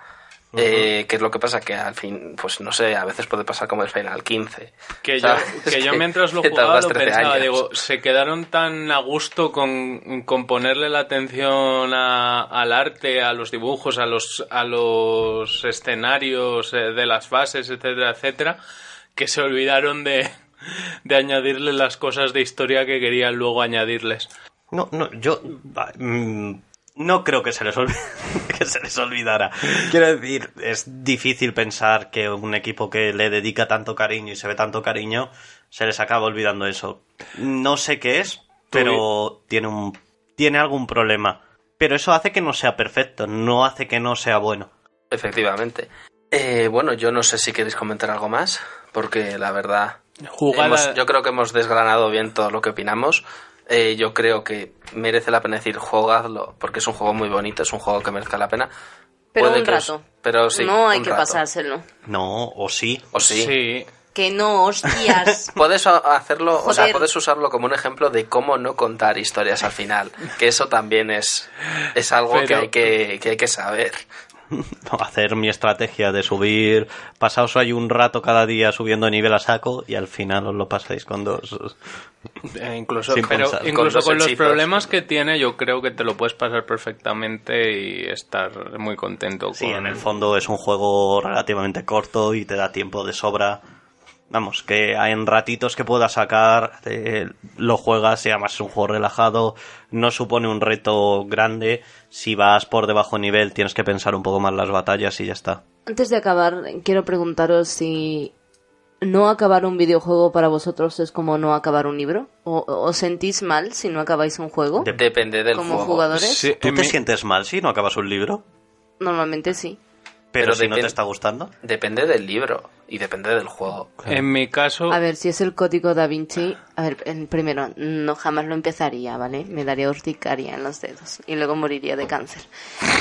eh, que es lo que pasa que al fin, pues no sé, a veces puede pasar como el Final 15. Que yo, que yo mientras lo jugaba tardas lo 13 pensaba, años. digo, se quedaron tan a gusto con, con ponerle la atención a- al arte, a los dibujos, a los, a los escenarios eh, de las fases, etcétera, etcétera, que se olvidaron de, de añadirle las cosas de historia que querían luego añadirles. No, no, yo. mm, No creo que se les olvide, que se les olvidara. Quiero decir, es difícil pensar que un equipo que le dedica tanto cariño y se ve tanto cariño se les acaba olvidando eso. No sé qué es, pero tiene un tiene algún problema. Pero eso hace que no sea perfecto, no hace que no sea bueno. Efectivamente. Eh, bueno, yo no sé si queréis comentar algo más, porque la verdad, Jugada- hemos- yo creo que hemos desgranado bien todo lo que opinamos. Eh, yo creo que merece la pena decir jugadlo, porque es un juego muy bonito, es un juego que merezca la pena. Pero Puede un que os- rato. pero sí, no hay un que rato. pasárselo. No, o sí. O sí. Sí. Que no, hostias. Puedes a- hacerlo, o sea, Joder. puedes usarlo como un ejemplo de cómo no contar historias al final, que eso también es, es algo que, Pero- hay que, que hay que saber. Hacer mi estrategia de subir, pasaos ahí un rato cada día subiendo de nivel a saco y al final os lo pasáis con dos. Eh, incluso Sin pero pensar. incluso Con dos con, los problemas que tiene, yo creo que te lo puedes pasar perfectamente y estar muy contento. Sí, con- en el fondo es un juego relativamente corto y te da tiempo de sobra. Vamos, que en ratitos que puedas sacar, eh, lo juegas y además es un juego relajado, no supone un reto grande. Si vas por debajo nivel tienes que pensar un poco más las batallas y ya está. Antes de acabar, quiero preguntaros si no acabar un videojuego para vosotros es como no acabar un libro. ¿O os sentís mal si no acabáis un juego? De- Depende del Como juego. jugadores. Sí, ¿Tú te mi- sientes mal si no acabas un libro? Normalmente sí. Pero, Pero si no te está gustando. Depende del libro y depende del juego. En mi caso, A ver, si es el código da Vinci, a ver, el primero, no jamás lo empezaría, ¿vale? Me daría urticaria en los dedos y luego moriría de cáncer.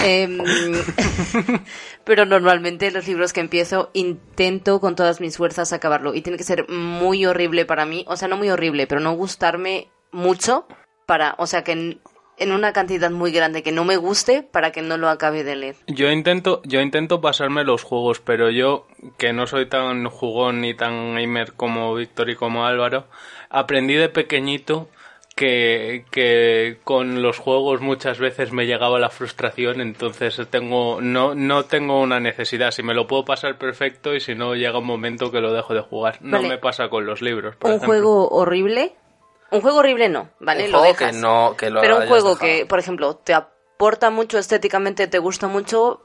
Em, pero normalmente los libros que empiezo intento con todas mis fuerzas acabarlo y tiene que ser muy horrible para mí, o sea, no muy horrible, pero no gustarme mucho para, o sea, que en, una cantidad muy grande que no me guste para que no lo acabe de leer. yo intento, yo intento pasarme los juegos, pero yo, que no soy tan jugón ni tan gamer como Víctor y como Álvaro, aprendí de pequeñito que, que con los juegos muchas veces me llegaba la frustración, entonces tengo, no, no tengo una necesidad. Si me lo puedo pasar perfecto y si no llega un momento que lo dejo de jugar. No me pasa con los libros. por un ejemplo. juego horrible. Un juego horrible no, ¿vale? Un lo juego dejas. que no- que lo Pero un juego dejado. que, por ejemplo, te aporta mucho estéticamente, te gusta mucho,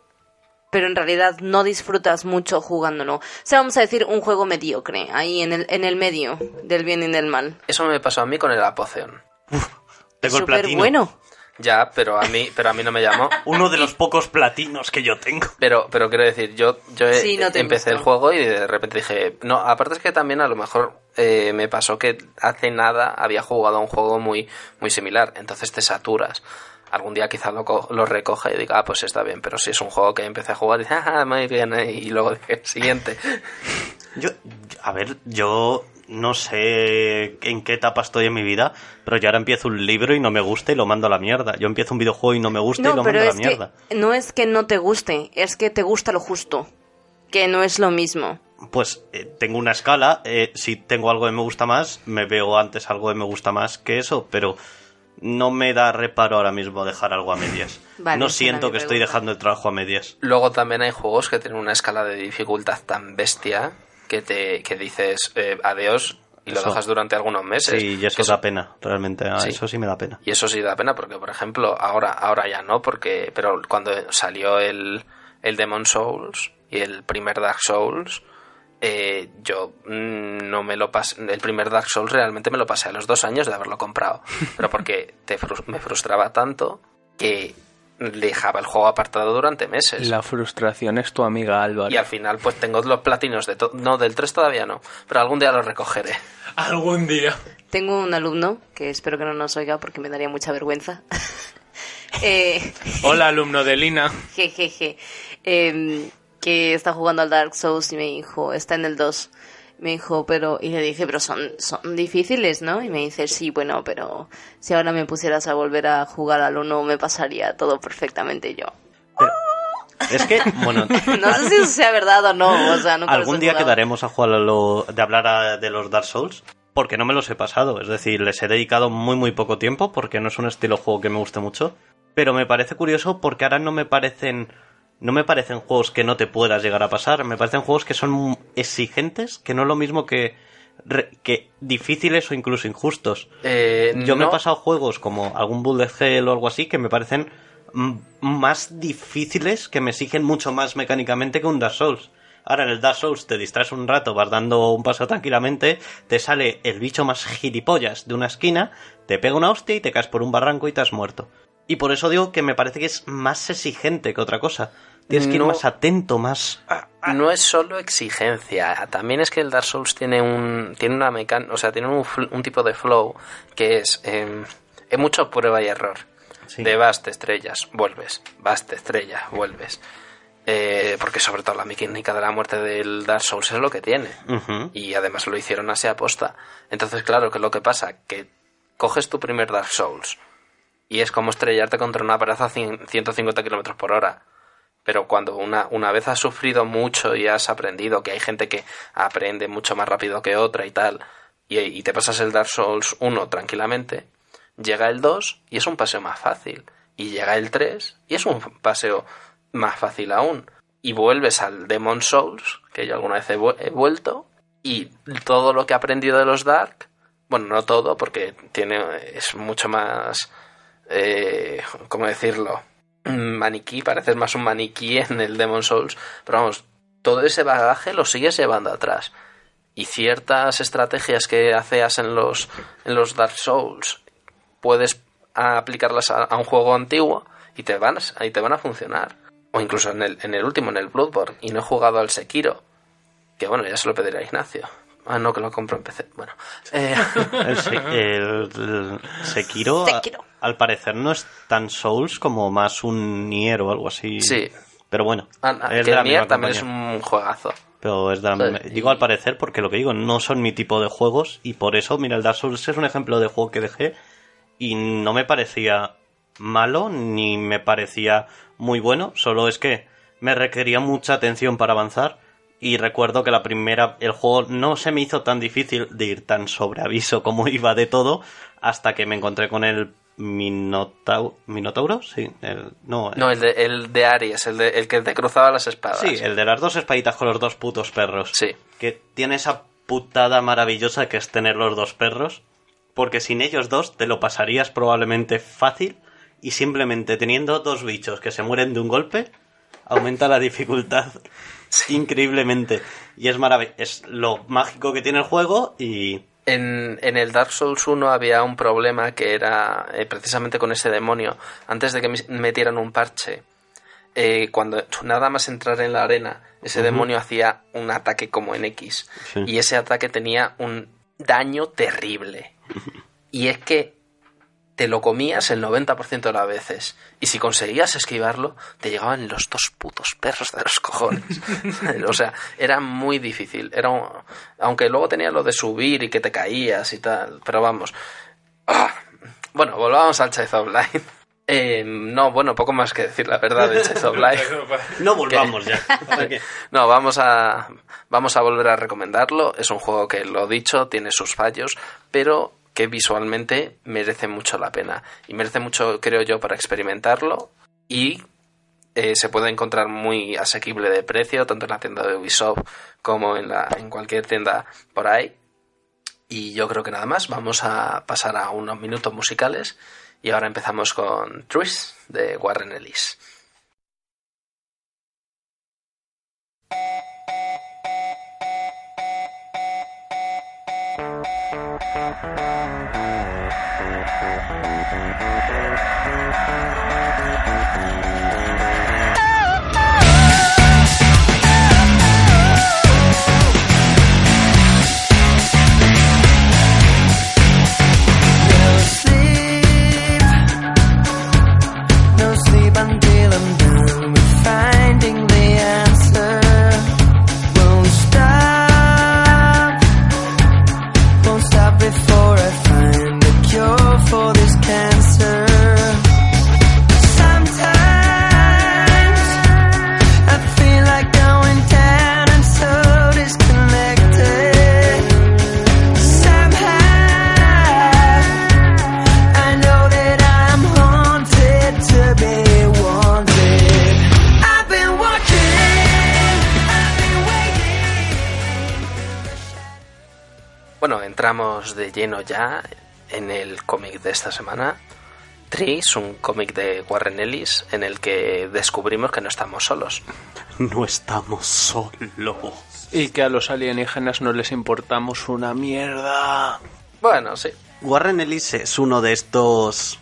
pero en realidad no disfrutas mucho jugándolo. O sea, vamos a decir un juego mediocre, ahí en el, en el medio del bien y del mal. Eso me pasó a mí con el Apoceon. Tengo el Súper platino. bueno. Ya, pero a mí, pero a mí no me llamó. Uno de los pocos platinos que yo tengo. Pero, pero quiero decir, yo, yo Sí, no te empecé gustó. el juego y de repente dije, no, aparte es que también a lo mejor eh, me pasó que hace nada había jugado a un juego muy, muy similar, entonces te saturas. Algún día quizá lo, lo recoja y diga, ah, pues está bien, pero si es un juego que empecé a jugar y dice, ah, muy bien, eh", y luego dije, siguiente. Yo, a ver, yo no sé en qué etapa estoy en mi vida, pero yo ahora empiezo un libro y no me gusta y lo mando a la mierda. Yo empiezo un videojuego y no me gusta y lo pero mando a la mierda. que no es que no te guste, es que te gusta lo justo, que no es lo mismo. Pues eh, tengo una escala, eh, si tengo algo que me gusta más, me veo antes algo que me gusta más que eso, pero no me da reparo ahora mismo dejar algo a medias. Vale, no siento que estoy dejando el trabajo a medias. Luego también hay juegos que tienen una escala de dificultad tan bestia que te que dices eh, adiós y lo Eso. dejas durante algunos meses. Sí, y eso Que da pena, realmente. ah, Sí. Eso sí me da pena. Y eso sí da pena porque, por ejemplo, ahora, ahora ya no, porque, pero cuando salió el, el Demon Souls y el primer Dark Souls, eh, yo mm, no me lo pasé, el primer Dark Souls realmente me lo pasé a los dos años de haberlo comprado, pero porque te me frustraba tanto que dejaba el juego apartado durante meses. La frustración es tu amiga Álvaro. Y al final pues tengo los platinos de todo, no, del 3 todavía no, pero algún día los recogeré. Algún día. Tengo un alumno, que espero que no nos oiga porque me daría mucha vergüenza. eh, Hola, alumno de Lina. jejeje, em, que está jugando al Dark Souls y me dijo, está en el 2. Me dijo, pero, y le dije, pero son, son difíciles, ¿no? Y me dice, sí, bueno, pero si ahora me pusieras a volver a jugar al 1 me pasaría todo perfectamente yo. Es que, bueno, No sé si eso sea verdad o no, o sea, nunca algún día jugado. quedaremos a jugar a lo, de hablar a- de los Dark Souls, porque no me los he pasado. Es decir, les he dedicado muy, muy poco tiempo, porque no es un estilo de juego que me guste mucho. Pero me parece curioso porque ahora no me parecen. No me parecen juegos que no te puedas llegar a pasar. Me parecen juegos que son exigentes, que no es lo mismo que, que difíciles o incluso injustos. Eh, Yo me he pasado juegos como algún Bullet Hell o algo así que me parecen más difíciles que me exigen mucho más mecánicamente que un Dark Souls. Ahora en el Dark Souls te distraes un rato, vas dando un paso tranquilamente, te sale el bicho más gilipollas de una esquina, te pega una hostia y te caes por un barranco y te has muerto. Y por eso digo que me parece que es más exigente que otra cosa. Tienes que ir No. más atento, más... No es solo exigencia, también es que el Dark Souls tiene un tiene una o sea, tiene un, tipo de flow que es eh, es mucho prueba y error. Sí. De vas, te estrellas, vuelves, vas, te estrellas, vuelves. Eh, porque sobre todo la mecánica de la muerte del Dark Souls es lo que tiene. Y además lo hicieron así a posta. Entonces, claro, que lo que pasa? Que coges tu primer Dark Souls y es como estrellarte contra una pared a cien- 150 kilómetros por hora. Pero cuando una, una vez has sufrido mucho y has aprendido que hay gente que aprende mucho más rápido que otra y tal, y, te pasas el Dark Souls 1 tranquilamente, llega el 2 y es un paseo más fácil. Y llega el 3 y es un paseo más fácil aún. Y vuelves al Demon Souls, que yo alguna vez he vuelto, y todo lo que he aprendido de los Dark, bueno, no todo, porque tiene es mucho más, eh, ¿cómo decirlo? Maniquí, pareces más un maniquí en el Demon Souls, pero vamos, todo ese bagaje lo sigues llevando atrás. Y ciertas estrategias que hacías en los, en los Dark Souls, puedes aplicarlas a, un juego antiguo y te van, y te van a funcionar. O incluso en el, en el último, en el Bloodborne, y no he jugado al Sekiro, que bueno, ya se lo pediré a Ignacio. Ah, no, que lo compro en PC. Bueno, eh, El, Se- el- el Sekiro, a- al parecer no es tan Souls como más un Nier o algo así. Sí. Pero bueno, ah, ah, es que de la el Nier también es un juegazo. Pero es de la y- Digo al parecer porque lo que digo, no son mi tipo de juegos y por eso, mira, el Dark Souls es un ejemplo de juego que dejé y no me parecía malo ni me parecía muy bueno, solo es que me requería mucha atención para avanzar y recuerdo que la primera, el juego no se me hizo tan difícil de ir tan sobre aviso como iba de todo hasta que me encontré con el Minotau Minotauro, sí, el, no, No, el de, el de Aries, el, de, el que te cruzaba las espadas. Sí, el de las dos espaditas con los dos putos perros. Sí. Que tiene esa putada maravillosa que es tener los dos perros. Porque sin ellos dos te lo pasarías probablemente fácil. Y simplemente teniendo dos bichos que se mueren de un golpe, aumenta la dificultad increíblemente. Y es maravilloso. Es lo mágico que tiene el juego y. En, en el Dark Souls 1 había un problema que era eh, precisamente con ese demonio. Antes de que metieran un parche, eh, cuando nada más entrar en la arena, ese demonio hacía un ataque como en X. Sí. Y ese ataque tenía un daño terrible. Y es que te lo comías el 90% de las veces. Y si conseguías esquivarlo, te llegaban los dos putos perros de los cojones. o sea, era muy difícil. Era un- Aunque luego tenía lo de subir y que te caías y tal. Pero vamos. Ah. Bueno, volvamos al Child of Light. Eh, no, bueno, poco más que decir la verdad del Child of Light. No volvamos ya. No, vamos a, vamos a volver a recomendarlo. Es un juego que, lo dicho, tiene sus fallos, pero que visualmente merece mucho la pena. Y merece mucho, creo yo, para experimentarlo. Y eh, se puede encontrar muy asequible de precio, tanto en la tienda de Ubisoft como en, la, en cualquier tienda por ahí. Y yo creo que nada más, vamos a pasar a unos minutos musicales. Y ahora empezamos con Truist de Warren Ellis. No De lleno ya en el cómic de esta semana. Tris, un cómic de Warren Ellis en el que descubrimos que no estamos solos. No estamos solos. Y que a los alienígenas no les importamos una mierda. Bueno, sí. Warren Ellis es uno de estos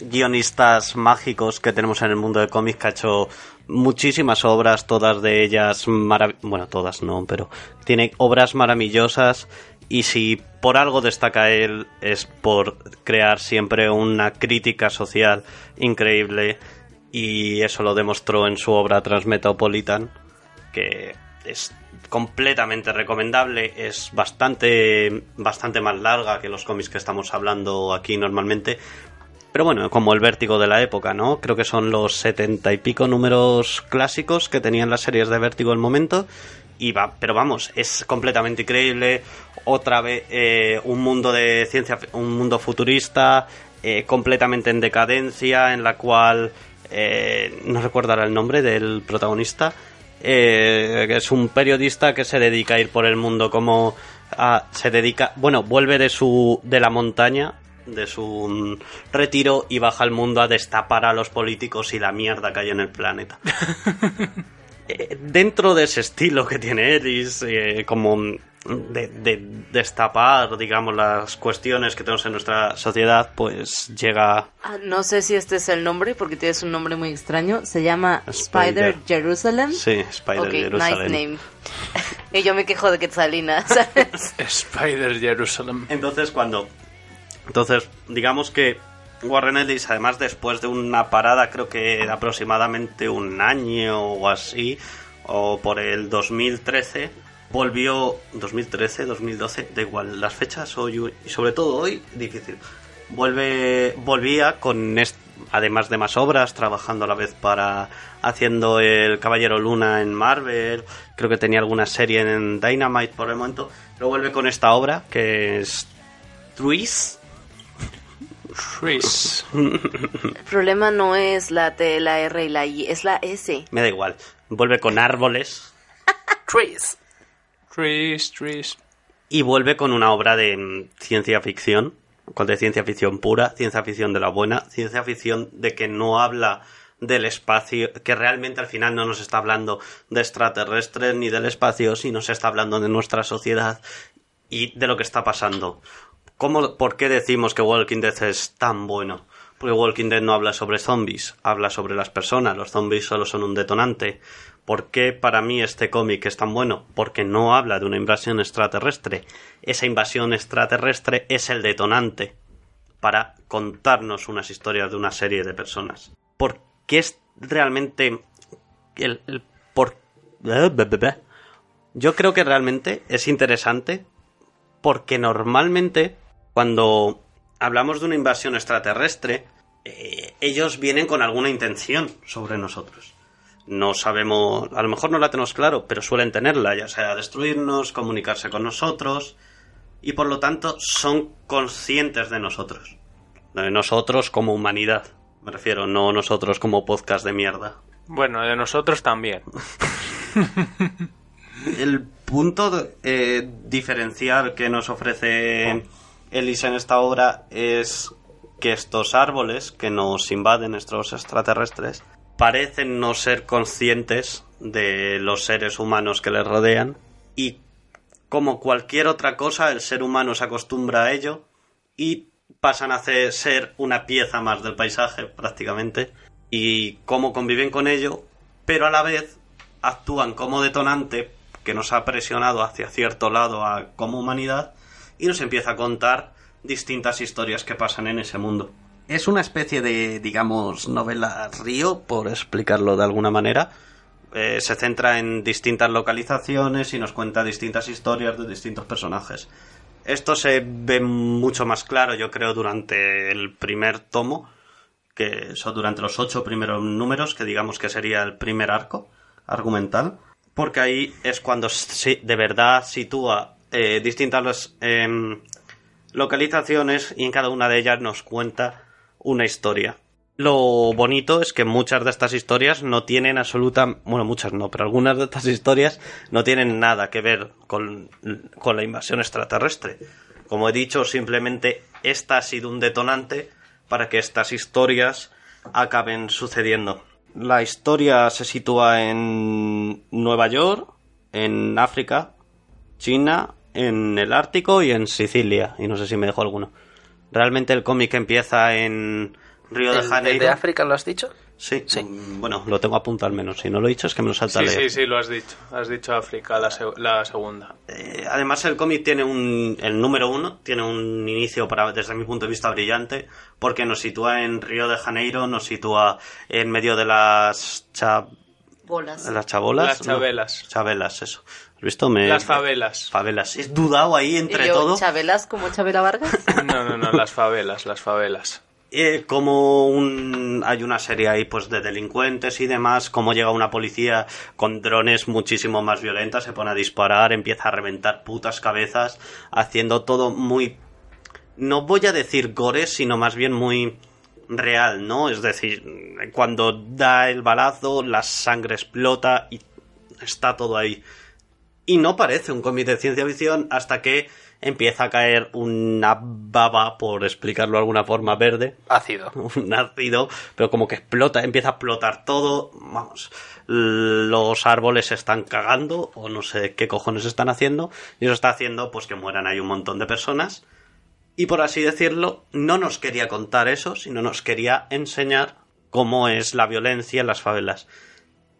guionistas mágicos que tenemos en el mundo de cómics que ha hecho muchísimas obras, todas de ellas marav- bueno, todas no, pero tiene obras maravillosas y si por algo destaca él es por crear siempre una crítica social increíble y eso lo demostró en su obra Transmetropolitan que es completamente recomendable, es bastante bastante más larga que los cómics que estamos hablando aquí normalmente, pero bueno, como el vértigo de la época, ¿no? Creo que son los setenta y pico números clásicos que tenían las series de vértigo el momento. Y va, pero vamos, es completamente increíble. Otra vez, eh, un mundo de ciencia, un mundo futurista, eh, completamente en decadencia, en la cual eh, no recuerdo ahora el nombre del protagonista. eh, que es un periodista que se dedica a ir por el mundo como a- se dedica, bueno, vuelve de su de la montaña de su mm, retiro y baja al mundo a destapar a los políticos y la mierda que hay en el planeta. Dentro de ese estilo que tiene Eris, eh, como de, de destapar, digamos, las cuestiones que tenemos en nuestra sociedad, pues llega Ah, no sé si este es el nombre, porque tienes un nombre muy extraño. Se llama Spider. Spider, Jerusalem. Sí, Spider Ok, Jerusalem. nice name. y yo me quejo de Quetzalina, ¿sabes? Spider Jerusalem. Entonces, cuando. Entonces, digamos que Warren Ellis, además, después de una parada, creo que aproximadamente un año o así, o por el 2013, volvió. 2013, 2012, da igual, las fechas, hoy, y sobre todo hoy, difícil. Vuelve, volvía con. Además de más obras, trabajando a la vez para haciendo el Caballero Luna en Marvel, creo que tenía alguna serie en Dynamite por el momento, pero vuelve con esta obra que es Trees, Chris. El problema no es la T, la R y la I, es la S. me da igual, vuelve con árboles Tris. Chris, Chris. y vuelve con una obra de mm, ciencia ficción, con de ciencia ficción pura, ciencia ficción de la buena, ciencia ficción de que no habla del espacio, que realmente al final no nos está hablando de extraterrestres ni del espacio, sino se está hablando de nuestra sociedad y de lo que está pasando. ¿Cómo, ¿Por qué decimos que Walking Dead es tan bueno? Porque Walking Dead no habla sobre zombies, habla sobre las personas, los zombies solo son un detonante. ¿Por qué para mí este cómic es tan bueno? Porque no habla de una invasión extraterrestre. Esa invasión extraterrestre es el detonante para contarnos unas historias de una serie de personas. ¿Por qué es realmente el, el por yo creo que realmente es interesante porque normalmente cuando hablamos de una invasión extraterrestre eh, ellos vienen con alguna intención sobre nosotros no sabemos, a lo mejor no la tenemos claro, pero suelen tenerla, ya sea destruirnos, comunicarse con nosotros, y por lo tanto son conscientes de nosotros. De nosotros como humanidad, me refiero, no nosotros como podcast de mierda. Bueno, de nosotros también. El punto eh, diferencial que nos ofrece Ellis en esta obra es que estos árboles que nos invaden, estos extraterrestres, parecen no ser conscientes de los seres humanos que les rodean y como cualquier otra cosa el ser humano se acostumbra a ello y pasan a ser una pieza más del paisaje prácticamente y cómo conviven con ello pero a la vez actúan como detonante que nos ha presionado hacia cierto lado a, como humanidad y nos empieza a contar distintas historias que pasan en ese mundo. Es una especie de, digamos, novela río, por explicarlo de alguna manera. Eh, se centra en distintas localizaciones y nos cuenta distintas historias de distintos personajes. Esto se ve mucho más claro, yo creo, durante el primer tomo, que son durante los ocho primeros números, que digamos que sería el primer arco argumental, porque ahí es cuando de verdad sitúa eh, distintas em, localizaciones y en cada una de ellas nos cuenta una historia. Lo bonito es que muchas de estas historias no tienen absoluta, bueno, muchas no, pero algunas de estas historias no tienen nada que ver con, con la invasión extraterrestre. Como he dicho, simplemente esta ha sido un detonante para que estas historias acaben sucediendo. La historia se sitúa en Nueva York, en África, China, en el Ártico y en Sicilia. Y no sé si me dejo alguno. Realmente el cómic empieza en Río de ¿El- Janeiro. ¿De África lo has dicho? Sí, Sí. bueno, lo tengo apuntado al menos. Si no lo he dicho es que me lo salta a Sí, leer. sí, sí, lo has dicho. Has dicho África, la, seg- la segunda. Eh, además el cómic tiene un el número uno tiene un inicio para desde mi punto de vista brillante porque nos sitúa en Río de Janeiro nos sitúa en medio de las cha- Bolas. las chabolas Las chabelas. No, chabelas eso ¿Has visto me Las favelas. favelas he dudado ahí entre Y yo, todo ¿Chabelas como Chabela Vargas? No, no, no, las favelas, las favelas. Eh, como un, hay una serie ahí pues de delincuentes y demás, como llega una policía con drones muchísimo más violentas, se pone a disparar, empieza a reventar putas cabezas, haciendo todo muy, no voy a decir gore, sino más bien muy real, ¿no? Es decir, cuando da el balazo, la sangre explota y está todo ahí. Y no parece un cómic de ciencia ficción hasta que empieza a caer una baba, por explicarlo de alguna forma, verde, Ácido. un ácido, pero como que explota, empieza a explotar todo, vamos, los árboles se están cagando, o no sé qué cojones están haciendo, y eso está haciendo pues que mueran ahí un montón de personas, y por así decirlo, no nos quería contar eso, sino nos quería enseñar cómo es la violencia en las favelas.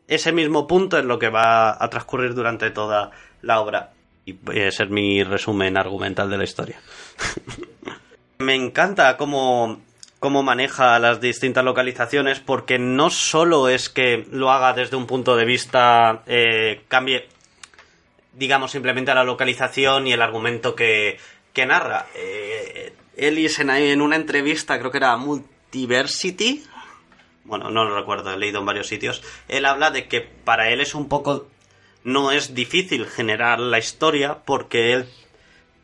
Ese mismo punto es lo que va a transcurrir durante toda la obra. Y ese es mi resumen argumental de la historia. Me encanta cómo, cómo maneja las distintas localizaciones porque no solo es que lo haga desde un punto de vista eh, cambie digamos simplemente la localización y el argumento que, que narra eh, Ellis en, en una entrevista creo que era Multiversity bueno no lo recuerdo he leído en varios sitios él habla de que para él es un poco no es difícil generar la historia porque él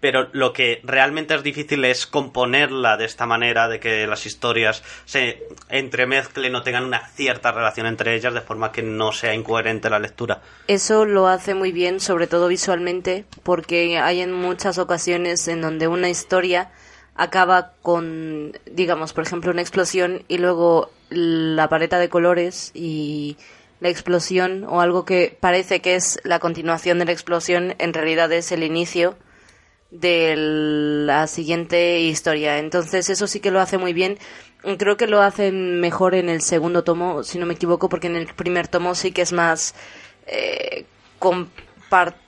pero lo que realmente es difícil es componerla de esta manera, de que las historias se entremezclen o tengan una cierta relación entre ellas, de forma que no sea incoherente la lectura. Eso lo hace muy bien, sobre todo visualmente, porque hay en muchas ocasiones en donde una historia acaba con, digamos, por ejemplo, una explosión y luego la paleta de colores y la explosión o algo que parece que es la continuación de la explosión, en realidad es el inicio de la siguiente historia. Entonces eso sí que lo hace muy bien. Creo que lo hace mejor en el segundo tomo, si no me equivoco, porque en el primer tomo sí que es más eh, compartamenti...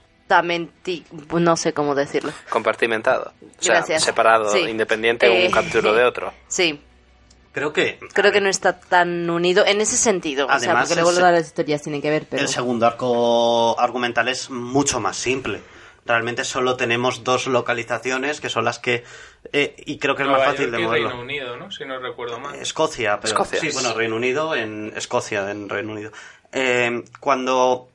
no sé cómo decirlo. Compartimentado. O sea, Gracias. separado, Sí. independiente, Eh, un capítulo de otro. Sí, Creo que creo que no está tan unido en ese sentido. o sea, Además, porque luego el las historias tienen que ver, pero... el segundo arco argumental es mucho más simple. Realmente solo tenemos dos localizaciones que son las que... eh, y creo que es más fácil York de moverlo. Reino Unido, ¿no? Si no recuerdo mal. Escocia, pero Escocia. sí, bueno, Reino Unido en Escocia, en Reino Unido. Eh, cuando,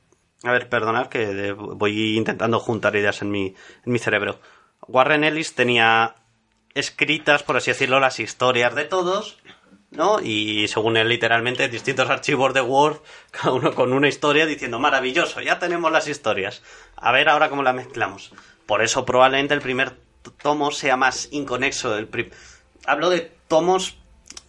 a ver, perdonad que voy intentando juntar ideas en mi, en mi cerebro. Warren Ellis tenía escritas, por así decirlo, las historias de todos, ¿no? Y según él, literalmente, distintos archivos de Word, cada uno con una historia diciendo, maravilloso, ya tenemos las historias. A ver ahora cómo las mezclamos. Por eso probablemente el primer tomo sea más inconexo. El Hablo de tomos,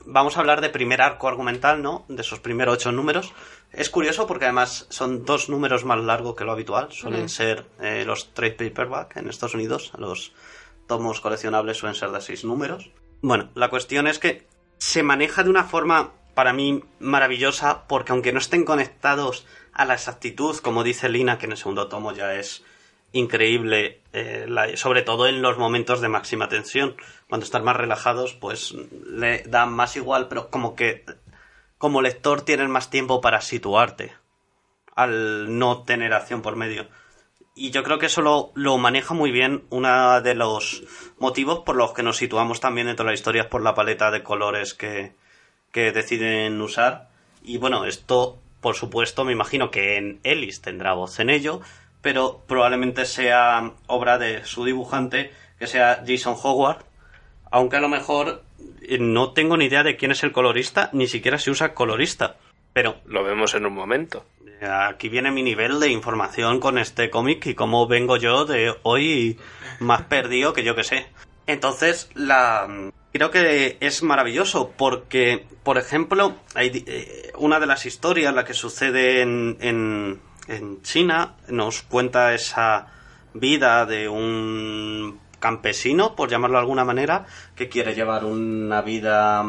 vamos a hablar de primer arco argumental, ¿no? De esos primeros ocho números. Es curioso porque además son dos números más largos que lo habitual. Suelen ser eh, los trade paperback en Estados Unidos. Los tomos coleccionables suelen ser de seis números. Bueno, la cuestión es que se maneja de una forma para mí maravillosa porque aunque no estén conectados a la exactitud, como dice Lina, que en el segundo tomo ya es increíble, eh, la- sobre todo en los momentos de máxima tensión. Cuando están más relajados, pues le dan más igual, pero como que como lector tienes más tiempo para situarte al no tener acción por medio. Y yo creo que eso lo, maneja muy bien. Uno de los motivos por los que nos situamos también entre las historias por la paleta de colores que, que deciden usar. Y bueno, esto, por supuesto, me imagino que en Ellis tendrá voz en ello, pero probablemente sea obra de su dibujante, que sea Jason Howard, aunque a lo mejor eh, no tengo ni idea de quién es el colorista, ni siquiera se usa colorista. Pero Lo vemos en un momento. Aquí viene mi nivel de información con este cómic y cómo vengo yo de hoy más perdido que yo que sé. Entonces, la, Creo que es maravilloso porque, por ejemplo, hay, eh, una de las historias, la que sucede en, en, en China, nos cuenta esa vida de un campesino, por llamarlo de alguna manera, que quiere llevar una vida,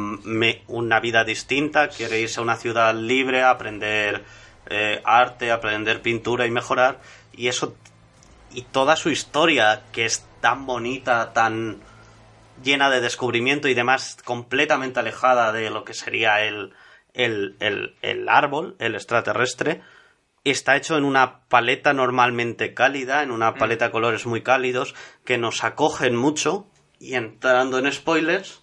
una vida distinta, quiere irse a una ciudad libre, a aprender eh, arte, aprender pintura y mejorar, y eso y toda su historia que es tan bonita, tan llena de descubrimiento y demás, completamente alejada de lo que sería el, el, el, el árbol, el extraterrestre, está hecho en una paleta normalmente cálida, en una paleta de colores muy cálidos, que nos acogen mucho, y entrando en spoilers,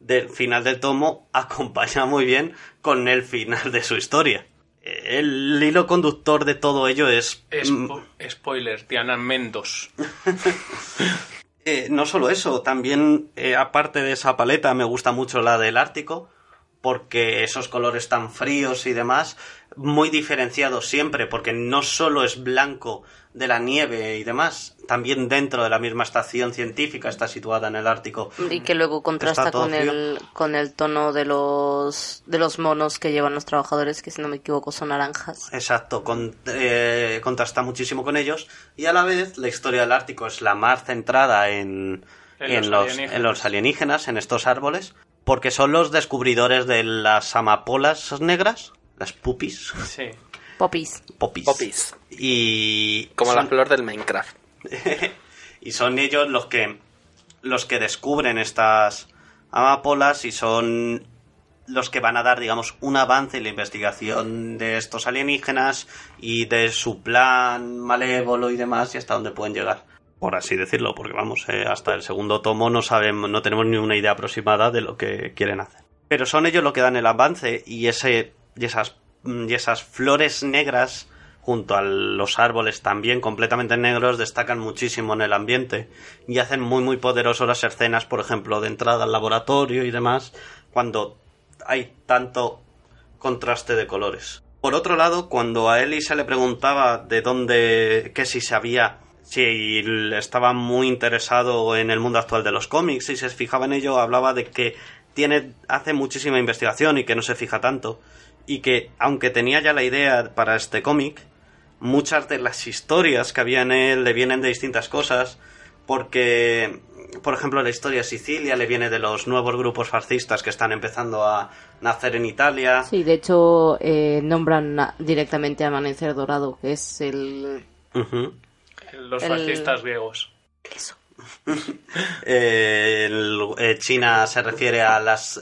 del final del tomo acompaña muy bien con el final de su historia. El hilo conductor de todo ello es... mm, Spo- spoiler, Tiananmen 2. Eh, no solo eso, también eh, aparte de esa paleta me gusta mucho la del Ártico, porque esos colores tan fríos y demás, muy diferenciados siempre, porque no solo es blanco de la nieve y demás, también dentro de la misma estación científica está situada en el Ártico. Y que luego contrasta con el, con el tono de los, de los monos que llevan los trabajadores, que si no me equivoco son naranjas. Exacto, con- eh, contrasta muchísimo con ellos y a la vez la historia del Ártico es la más centrada en, En en los los, alienígenas. en los alienígenas, en estos árboles, porque son los descubridores de las amapolas negras, las pupis, Sí. Popis. popis. Popis. Y Como la son- flor del Minecraft. y son ellos los que los que descubren estas amapolas y son los que van a dar, digamos, un avance en la investigación de estos alienígenas y de su plan malévolo y demás y hasta dónde pueden llegar. Por así decirlo, porque vamos, eh, hasta el segundo tomo no sabemos, no tenemos ni una idea aproximada de lo que quieren hacer. Pero son ellos los que dan el avance y ese y esas y esas flores negras junto a los árboles también completamente negros destacan muchísimo en el ambiente y hacen muy muy poderosos las escenas, por ejemplo, de entrada al laboratorio y demás, cuando hay tanto contraste de colores. Por otro lado, cuando a Ellie se le preguntaba de dónde, que si sabía, si estaba muy interesado en el mundo actual de los cómics, si se fijaba en ello, hablaba de que tiene, hace muchísima investigación y que no se fija tanto. Y que, aunque tenía ya la idea para este cómic, muchas de las historias que había en él le vienen de distintas cosas, porque, por ejemplo, la historia de Sicilia le viene de los nuevos grupos fascistas que están empezando a nacer en Italia. Sí, de hecho eh, nombran directamente a Amanecer Dorado, que es el... Los El- fascistas griegos. Eso. Eh, el- eh, China se refiere a las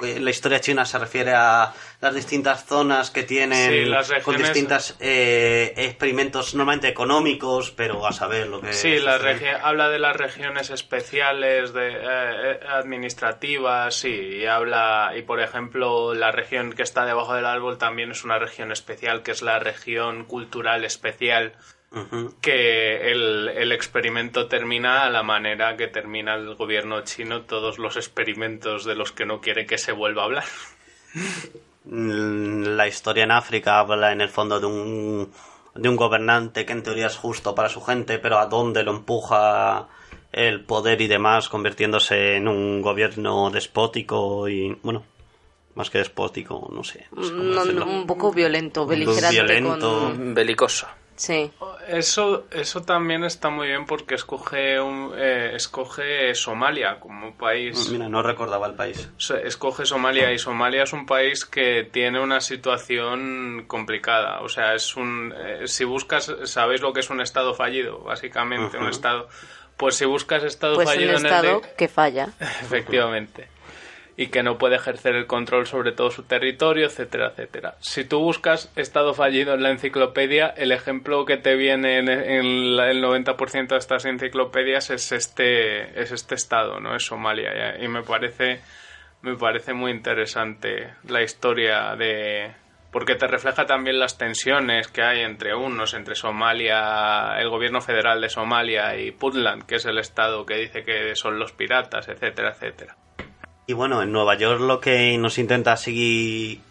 la historia china se refiere a las distintas zonas que tienen Sí, las con distintos experimentos normalmente económicos pero a saber lo que Sí, la habla de las regiones especiales de, eh, eh, administrativas, sí, y habla, y por ejemplo, la región que está debajo del árbol también es una región especial, que es la región cultural especial, Que el, el experimento termina a la manera que termina el gobierno chino todos los experimentos de los que no quiere que se vuelva a hablar. Mm, la historia en África habla en el fondo de un de un gobernante que en teoría es justo para su gente pero a dónde lo empuja el poder y demás convirtiéndose en un gobierno despótico y bueno más que despótico no sé no sé cómo No, no, decirlo. un poco violento, beligerante Violento. con... Belicoso. Sí. Eso, eso también está muy bien porque escoge, un, eh, escoge Somalia como país. mira no recordaba el país escoge Somalia y Somalia es un país que tiene una situación complicada. O sea, es un. eh, si buscas. ¿Sabéis lo que es un estado fallido? Básicamente, un estado. Pues si buscas estado Pues un fallido en el. estado de- que falla. Efectivamente. Y que no puede ejercer el control sobre todo su territorio, etcétera, etcétera. Si tú buscas estado fallido en la enciclopedia, el ejemplo que te viene en, el 90% de estas enciclopedias es este, es este estado, ¿no? Es Somalia. Y me parece, me parece muy interesante la historia de... Porque te refleja también las tensiones que hay entre unos, entre Somalia, el gobierno federal de Somalia y Puntland, que es el estado que dice que son los piratas, etcétera, etcétera. Y bueno, en Nueva York lo que nos intenta seguir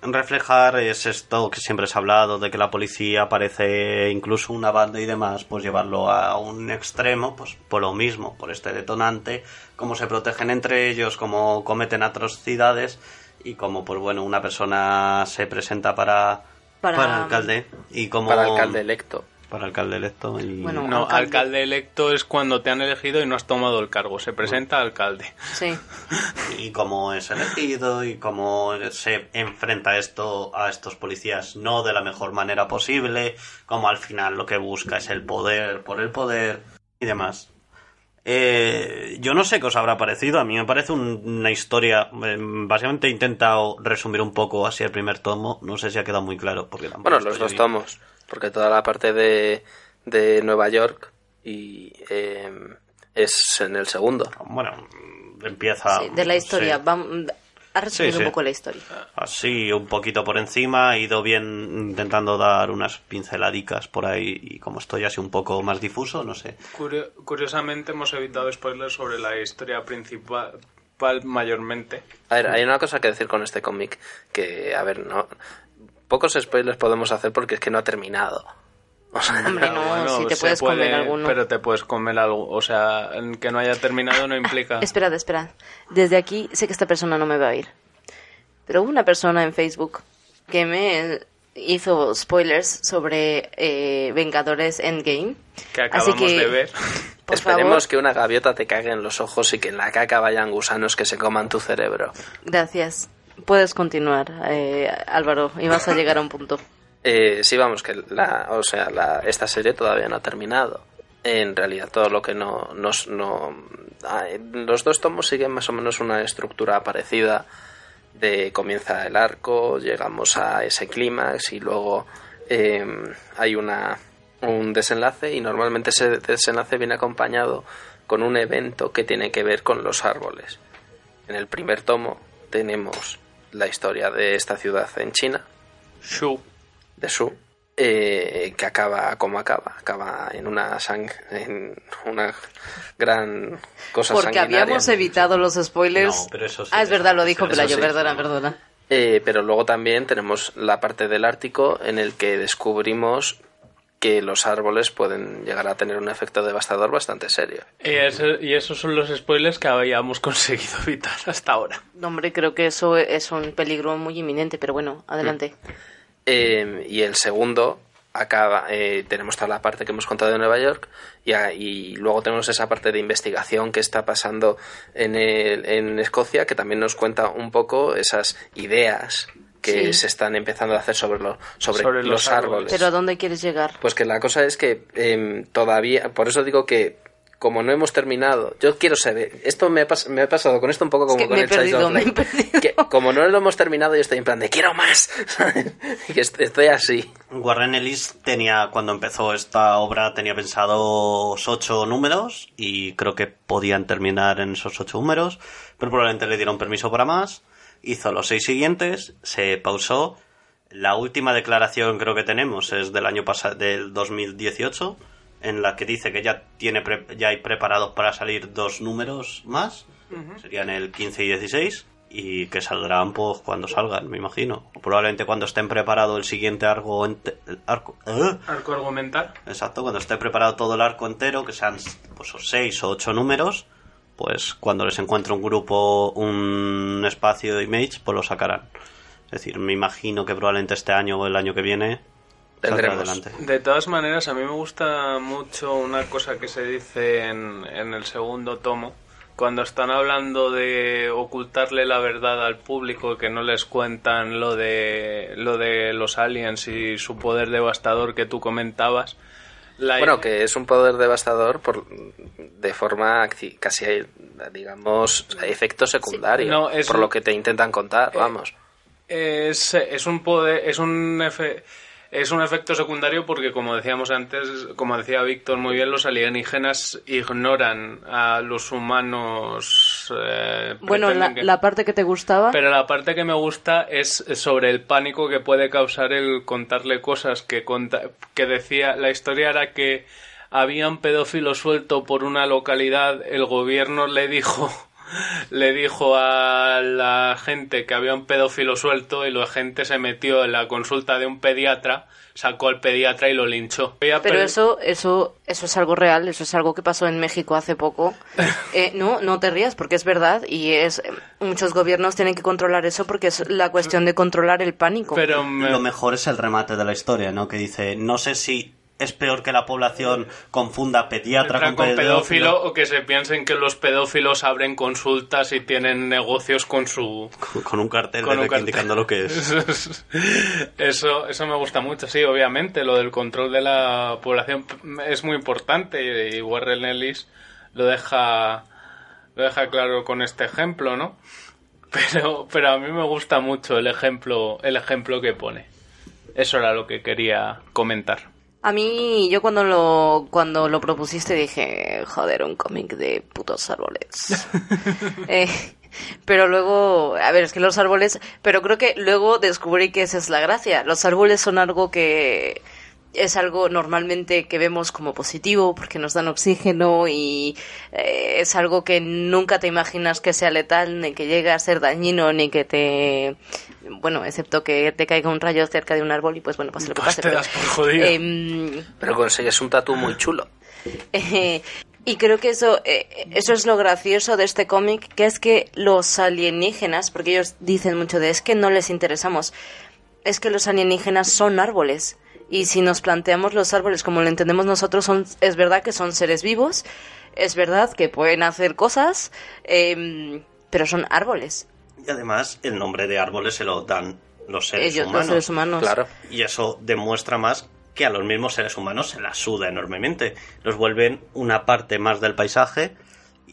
reflejar es esto que siempre se ha hablado, de que la policía parece incluso una banda y demás, pues llevarlo a un extremo, pues por lo mismo, por este detonante, cómo se protegen entre ellos, cómo cometen atrocidades y cómo, pues bueno, una persona se presenta para, Para- para alcalde y como... Para alcalde electo. Para alcalde electo y... Bueno, No, alcalde. alcalde. electo es cuando te han elegido y no has tomado el cargo. Se presenta alcalde. Sí. y cómo es elegido y cómo se enfrenta esto a estos policías no de la mejor manera posible, como al final lo que busca es el poder por el poder y demás. Eh, yo no sé qué os habrá parecido, a mí me parece un- una historia, eh, básicamente he intentado resumir un poco así el primer tomo, no sé si ha quedado muy claro. Porque Bueno, los dos tomos, porque toda la parte de, de Nueva York y eh, es en el segundo. Bueno, empieza... Sí, de la historia. sí. Vamos a resumir Sí, un sí. poco la historia. Así, un poquito por encima, he ido bien intentando dar unas pinceladicas por ahí y como estoy así un poco más difuso, no sé. Curio- curiosamente hemos evitado spoilers sobre la historia principal mayormente. A ver, hay una cosa que decir con este cómic, que, a ver, no... Pocos spoilers podemos hacer porque es que no ha terminado. O sea, Hombre, no, Bueno, si te puedes comer puede, alguno. Pero te puedes comer algo. O sea, que no haya terminado no implica. Esperad, esperad. Desde aquí sé que esta persona no me va a oír. Pero hubo una persona en Facebook que me hizo spoilers sobre eh, Vengadores Endgame. Que Así acabamos que, de ver. Por Esperemos favor, que una gaviota te cague en los ojos y que en la caca vayan gusanos que se coman tu cerebro. gracias. Puedes continuar, eh, Álvaro, y vas a llegar a un punto. Eh, sí, vamos, que la, o sea, la, esta serie todavía no ha terminado. En realidad, todo lo que no, nos no, los dos tomos siguen más o menos una estructura parecida. De comienza el arco, llegamos a ese clímax y luego eh, hay una un desenlace y normalmente ese desenlace viene acompañado con un evento que tiene que ver con los árboles. En el primer tomo tenemos la historia de esta ciudad en China, Shu. de Su, eh, que acaba como acaba, acaba en una sang en una gran cosa Porque habíamos evitado los spoilers. No, pero eso sí, ah, es verdad, lo dijo eso Pelayo, sí, perdona, perdona. Eh, pero luego también tenemos la parte del Ártico en el que descubrimos que los árboles pueden llegar a tener un efecto devastador bastante serio. Y, ese- y esos son los spoilers que habíamos conseguido evitar hasta ahora. No, hombre, creo que eso es un peligro muy inminente, pero bueno, adelante. Eh, y el segundo acaba eh, tenemos toda la parte que hemos contado de Nueva York y, a- y luego tenemos esa parte de investigación que está pasando en, el- en Escocia que también nos cuenta un poco esas ideas que Sí. se están empezando a hacer sobre, lo- sobre, Sobre los, los árboles. árboles. Pero ¿a dónde quieres llegar? Pues que la cosa es que em, todavía, por eso digo que como no hemos terminado, yo quiero saber, esto me ha, pas- me ha pasado con esto un poco como que con me he el Child perdido, me he perdido. que como no lo hemos terminado yo estoy en plan de quiero más, que est- estoy así. Warren Ellis tenía, cuando empezó esta obra, tenía pensados ocho números y creo que podían terminar en esos ocho números, pero probablemente le dieron permiso para más. Hizo los seis siguientes, se pausó. La última declaración creo que tenemos es del año pasado, del 2018, en la que dice que ya tiene pre- ya hay preparados para salir dos números más, serían el 15 y 16 y que saldrán pues cuando salgan, me imagino. O probablemente cuando estén preparado el siguiente arco el arco ¡Ah! Arco argumental. Exacto, cuando esté preparado todo el arco entero, que sean pues o seis o ocho números, pues cuando les encuentre un grupo, un espacio de image, pues lo sacarán. Es decir, me imagino que probablemente este año o el año que viene Tendremos. De todas maneras, a mí me gusta mucho una cosa que se dice en, en el segundo tomo. Cuando están hablando de ocultarle la verdad al público, que no les cuentan lo de, lo de los aliens y su poder devastador que tú comentabas. La- Bueno, que es un poder devastador por, de forma casi, digamos, efecto secundario, No, es por un- lo que te intentan contar, Eh, vamos. Es, es un poder, es un efe- es un efecto secundario porque como decíamos antes, como decía Víctor muy bien, los alienígenas ignoran a los humanos. eh, Bueno, pretenden la, que- la parte que te gustaba... Pero la parte que me gusta es sobre el pánico que puede causar el contarle cosas que conta- que decía la historia era que había un pedófilo suelto por una localidad, el gobierno le dijo le dijo a la gente que había un pedófilo suelto y la gente se metió en la consulta de un pediatra, sacó al pediatra y lo linchó. Pero per- eso, eso, eso es algo real, eso es algo que pasó en México hace poco. Eh, no, no te rías porque es verdad y es muchos gobiernos tienen que controlar eso porque es la cuestión de controlar el pánico. Pero me- Lo mejor es el remate de la historia, ¿no? Que dice, no sé si es peor que la población confunda pediatra con, con pedófilo o que se piensen que los pedófilos abren consultas y tienen negocios con su Con- Con un cartel con de un cartel. indicando lo que es. eso eso me gusta mucho sí obviamente lo del control de la población es muy importante y Warren Ellis lo deja lo deja claro con este ejemplo no pero pero a mí me gusta mucho el ejemplo el ejemplo que pone eso era lo que quería comentar A mí, yo cuando lo, cuando lo propusiste dije, joder, un cómic de putos árboles. Eh, pero luego, a ver, es que los árboles, pero creo que luego descubrí que esa es la gracia. Los árboles son algo que es algo normalmente que vemos como positivo porque nos dan oxígeno y eh, es algo que nunca te imaginas que sea letal, ni que llegue a ser dañino, ni que te... Bueno, excepto que te caiga un rayo cerca de un árbol y pues bueno, pase lo que Pues pase. te pero, das por jodido. em, Pero consigues un tatu muy chulo. eh, y creo que eso, eh, eso es lo gracioso de este cómic, que es que los alienígenas, porque ellos dicen mucho de es que no les interesamos, es que los alienígenas son árboles. Y si nos planteamos los árboles como lo entendemos nosotros, son, es verdad que son seres vivos, es verdad que pueden hacer cosas, em, pero son árboles. Y además, el nombre de árboles se lo dan los seres Ellos, humanos. los seres humanos. Claro. Y eso demuestra más que a los mismos seres humanos se la suda enormemente. Los vuelven una parte más del paisaje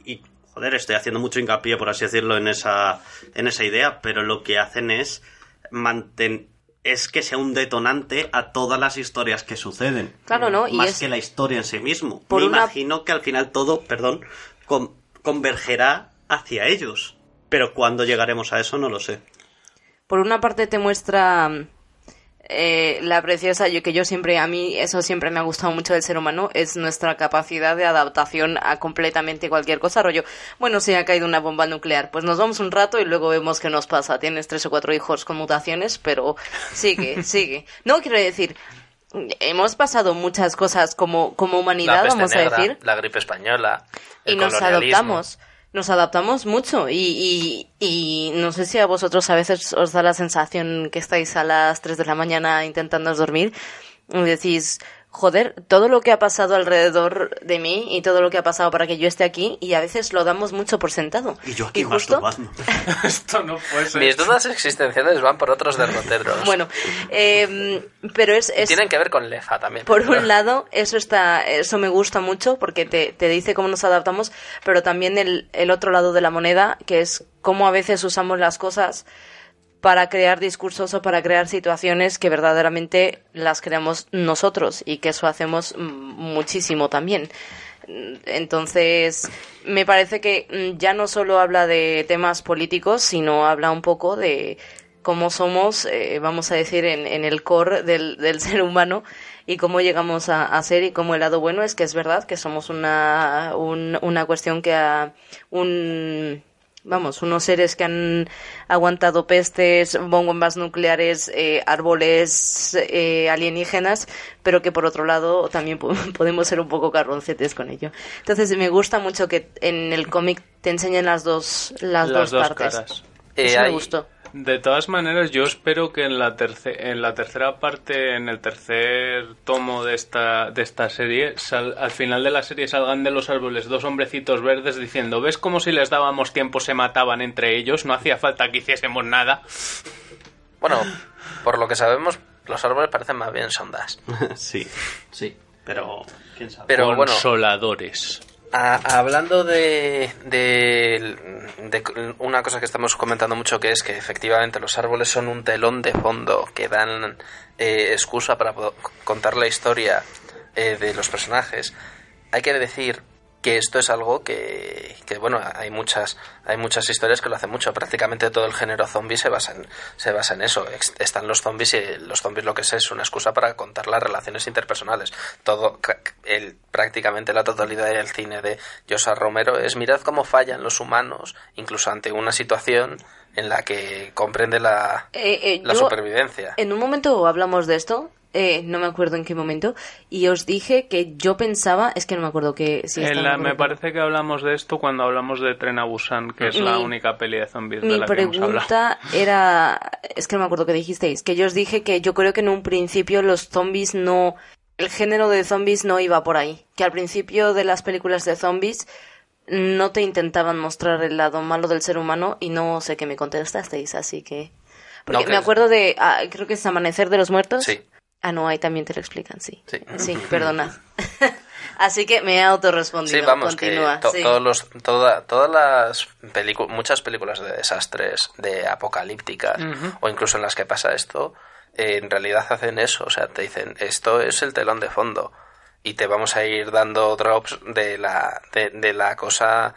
y, joder, estoy haciendo mucho hincapié, por así decirlo, en esa, en esa idea, pero lo que hacen es mantener es que sea un detonante a todas las historias que suceden. Claro, ¿no? Y Más es- que la historia en sí mismo. Por Me una- imagino que al final todo, perdón, con- convergerá hacia ellos. Pero cuándo llegaremos a eso no lo sé. por una parte te muestra eh, la preciosa, yo que yo siempre, a mí eso siempre me ha gustado mucho del ser humano, es nuestra capacidad de adaptación a completamente cualquier cosa, rollo, bueno, si ha caído una bomba nuclear, pues nos vamos un rato y luego vemos qué nos pasa, tienes tres o cuatro hijos con mutaciones, pero sigue, sigue. No quiero decir, hemos pasado muchas cosas como, como humanidad, vamos negra, a decir, la gripe española, el y nos colonialismo. Nos adaptamos mucho y, y, y no sé si a vosotros a veces os da la sensación que estáis a las 3 de la mañana intentando dormir y decís, joder, todo lo que ha pasado alrededor de mí y todo lo que ha pasado para que yo esté aquí y a veces lo damos mucho por sentado. Y yo aquí justo, masturbando. esto no puede ser Mis dudas existenciales van por otros derroteros. bueno, eh, pero es... es Tienen que ver con Lefa también. Por un lado, eso está, eso me gusta mucho porque te, te dice cómo nos adaptamos, pero también el, el otro lado de la moneda, que es cómo a veces usamos las cosas para crear discursos o para crear situaciones que verdaderamente las creamos nosotros y que eso hacemos mm, muchísimo también. Entonces, me parece que mm, ya no solo habla de temas políticos, sino habla un poco de cómo somos, eh, vamos a decir, en, en el core del, del ser humano y cómo llegamos a, a ser y cómo el lado bueno es que es verdad que somos una, un- una cuestión que ha un vamos, unos seres que han aguantado pestes, bombas nucleares, eh, árboles eh, alienígenas, pero que por otro lado también po- podemos ser un poco carroncetes con ello. Entonces me gusta mucho que en el cómic te enseñen las dos las, las dos partes. caras Eh, Eso me hay- gustó. De todas maneras, yo espero que en la, terce- en la tercera parte, en el tercer tomo de esta, de esta serie, sal- al final de la serie salgan de los árboles dos hombrecitos verdes diciendo, ¿ves como si les dábamos tiempo se mataban entre ellos? No hacía falta que hiciésemos nada. Bueno, por lo que sabemos, los árboles parecen más bien sondas. sí, sí. Pero, quién sabe. Pero bueno, Consoladores. Hablando de, de, de una cosa que estamos comentando mucho, que es que efectivamente los árboles son un telón de fondo que dan eh, excusa para contar la historia eh, de los personajes, hay que decir que esto es algo que, que, bueno hay muchas hay muchas historias que lo hacen mucho. Prácticamente todo el género zombie se basa en se basa en eso. Están los zombies y los zombies lo que es es una excusa para contar las relaciones interpersonales. Todo el prácticamente la totalidad del cine de Josa Romero es mirad cómo fallan los humanos incluso ante una situación en la que comprende la, Eh, eh, la yo- supervivencia. En un momento hablamos de esto, eh, no me acuerdo en qué momento, y os dije que yo pensaba, es que no me acuerdo que si En la- me acuerdo. parece que hablamos de esto cuando hablamos de Tren a Busan, que es la única peli de zombies de Mi la que hemos pregunta era, es que no me acuerdo que dijisteis, que yo os dije que yo creo que en un principio los zombies no, el género de zombies no iba por ahí, que al principio de las películas de zombies no te intentaban mostrar el lado malo del ser humano y no sé qué me contestasteis, así que... Porque No, me es- acuerdo de, ah, creo que es Amanecer de los Muertos. sí Ah, no, ahí también te lo explican, sí. Sí. Sí, perdona. Así que me he autorrespondido. Sí, vamos, Continúa. que to- sí. todos los, toda, todas las películas, muchas películas de desastres, de apocalípticas, o incluso en las que pasa esto, eh, en realidad hacen eso, o sea, te dicen, esto es el telón de fondo, y te vamos a ir dando drops de la, de, de la cosa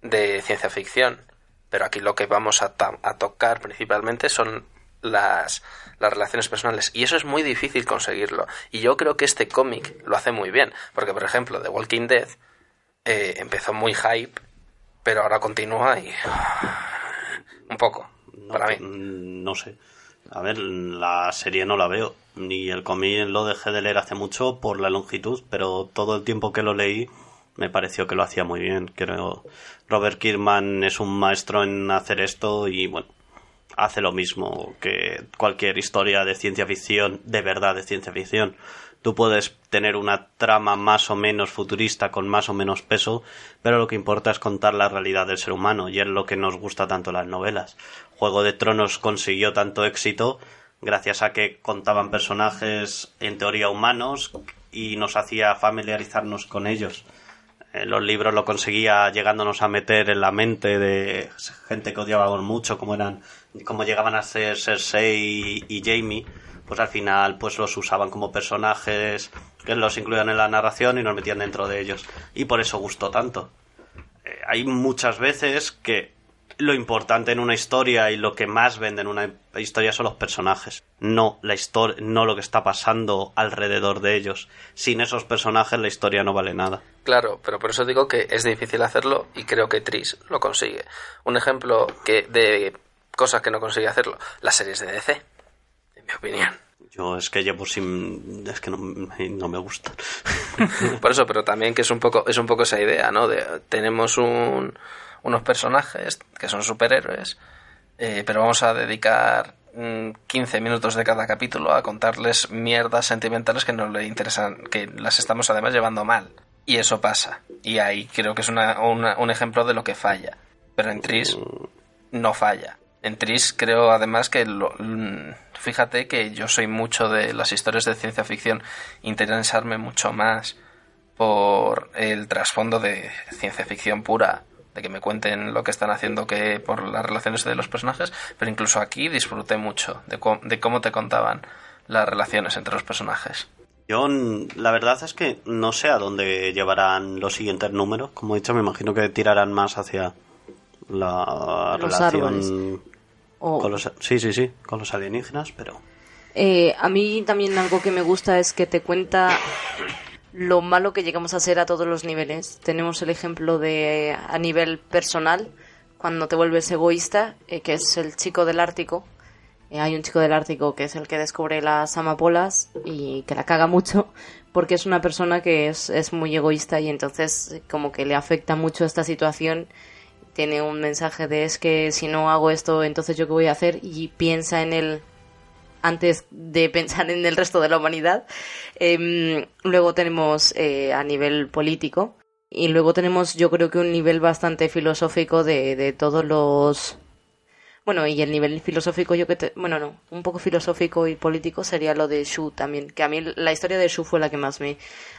de ciencia ficción. Pero aquí lo que vamos a, a tocar principalmente son las, las relaciones personales. Y eso es muy difícil conseguirlo. Y yo creo que este cómic lo hace muy bien. Porque, por ejemplo, The Walking Dead eh, empezó muy hype, pero ahora continúa y... Un poco, No, para mí. mm, no sé. A ver, la serie no la veo. Ni el cómic lo dejé de leer hace mucho por la longitud, pero todo el tiempo que lo leí me pareció que lo hacía muy bien. Creo Robert Kirkman es un maestro en hacer esto y bueno, hace lo mismo que cualquier historia de ciencia ficción, de verdad de ciencia ficción. Tú puedes tener una trama más o menos futurista con más o menos peso, pero lo que importa es contar la realidad del ser humano y es lo que nos gusta tanto las novelas. Juego de Tronos consiguió tanto éxito gracias a que contaban personajes en teoría humanos y nos hacía familiarizarnos con ellos. En los libros lo conseguía llegándonos a meter en la mente de gente que odiábamos mucho, como eran, como llegaban a ser Cersei y, Jamie, pues al final pues los usaban como personajes que los incluían en la narración y nos metían dentro de ellos. Y por eso gustó tanto. Eh, hay muchas veces que lo importante en una historia y lo que más vende en una historia son los personajes, no la historia, no lo que está pasando alrededor de ellos. Sin esos personajes la historia no vale nada. Claro, pero por eso digo que es difícil hacerlo y creo que Tris lo consigue. Un ejemplo que de cosas que no consigue hacerlo, las series de DC, en mi opinión. Yo es que llevo sin es que no, no me gustan. Por eso, pero también que es un poco es un poco esa idea, ¿no? De tenemos un, unos personajes que son superhéroes, eh, pero vamos a dedicar mm, 15 minutos de cada capítulo a contarles mierdas sentimentales que no le interesan, que las estamos además llevando mal. Y eso pasa. Y ahí creo que es una, una- un ejemplo de lo que falla. Pero en Tris no falla. En Tris creo además que lo- fíjate que yo soy mucho de las historias de ciencia ficción interesarme mucho más por el trasfondo de ciencia ficción pura de que me cuenten lo que están haciendo que por las relaciones de los personajes pero incluso aquí disfruté mucho de, de cómo te contaban las relaciones entre los personajes Yo la verdad es que no sé a dónde llevarán los siguientes números. Como he dicho, me imagino que tirarán más hacia la Los relación árboles. O- con los sí, sí, sí, con los alienígenas, pero Eh, a mí también algo que me gusta es que te cuenta lo malo que llegamos a ser a todos los niveles. Tenemos el ejemplo de a nivel personal, cuando te vuelves egoísta, eh, que es el chico del Ártico. Eh, hay un chico del Ártico que es el que descubre las amapolas y que la caga mucho porque es una persona que es, es muy egoísta y entonces como que le afecta mucho esta situación tiene un mensaje de es que si no hago esto entonces yo qué voy a hacer y piensa en él antes de pensar en el resto de la humanidad. Em, luego tenemos eh, a nivel político y luego tenemos yo creo que un nivel bastante filosófico de, de todos los... Bueno, y el nivel filosófico yo que... Te... Bueno, no, un poco filosófico y político sería lo de Shu también, que a mí la historia de Shu fue la que más me,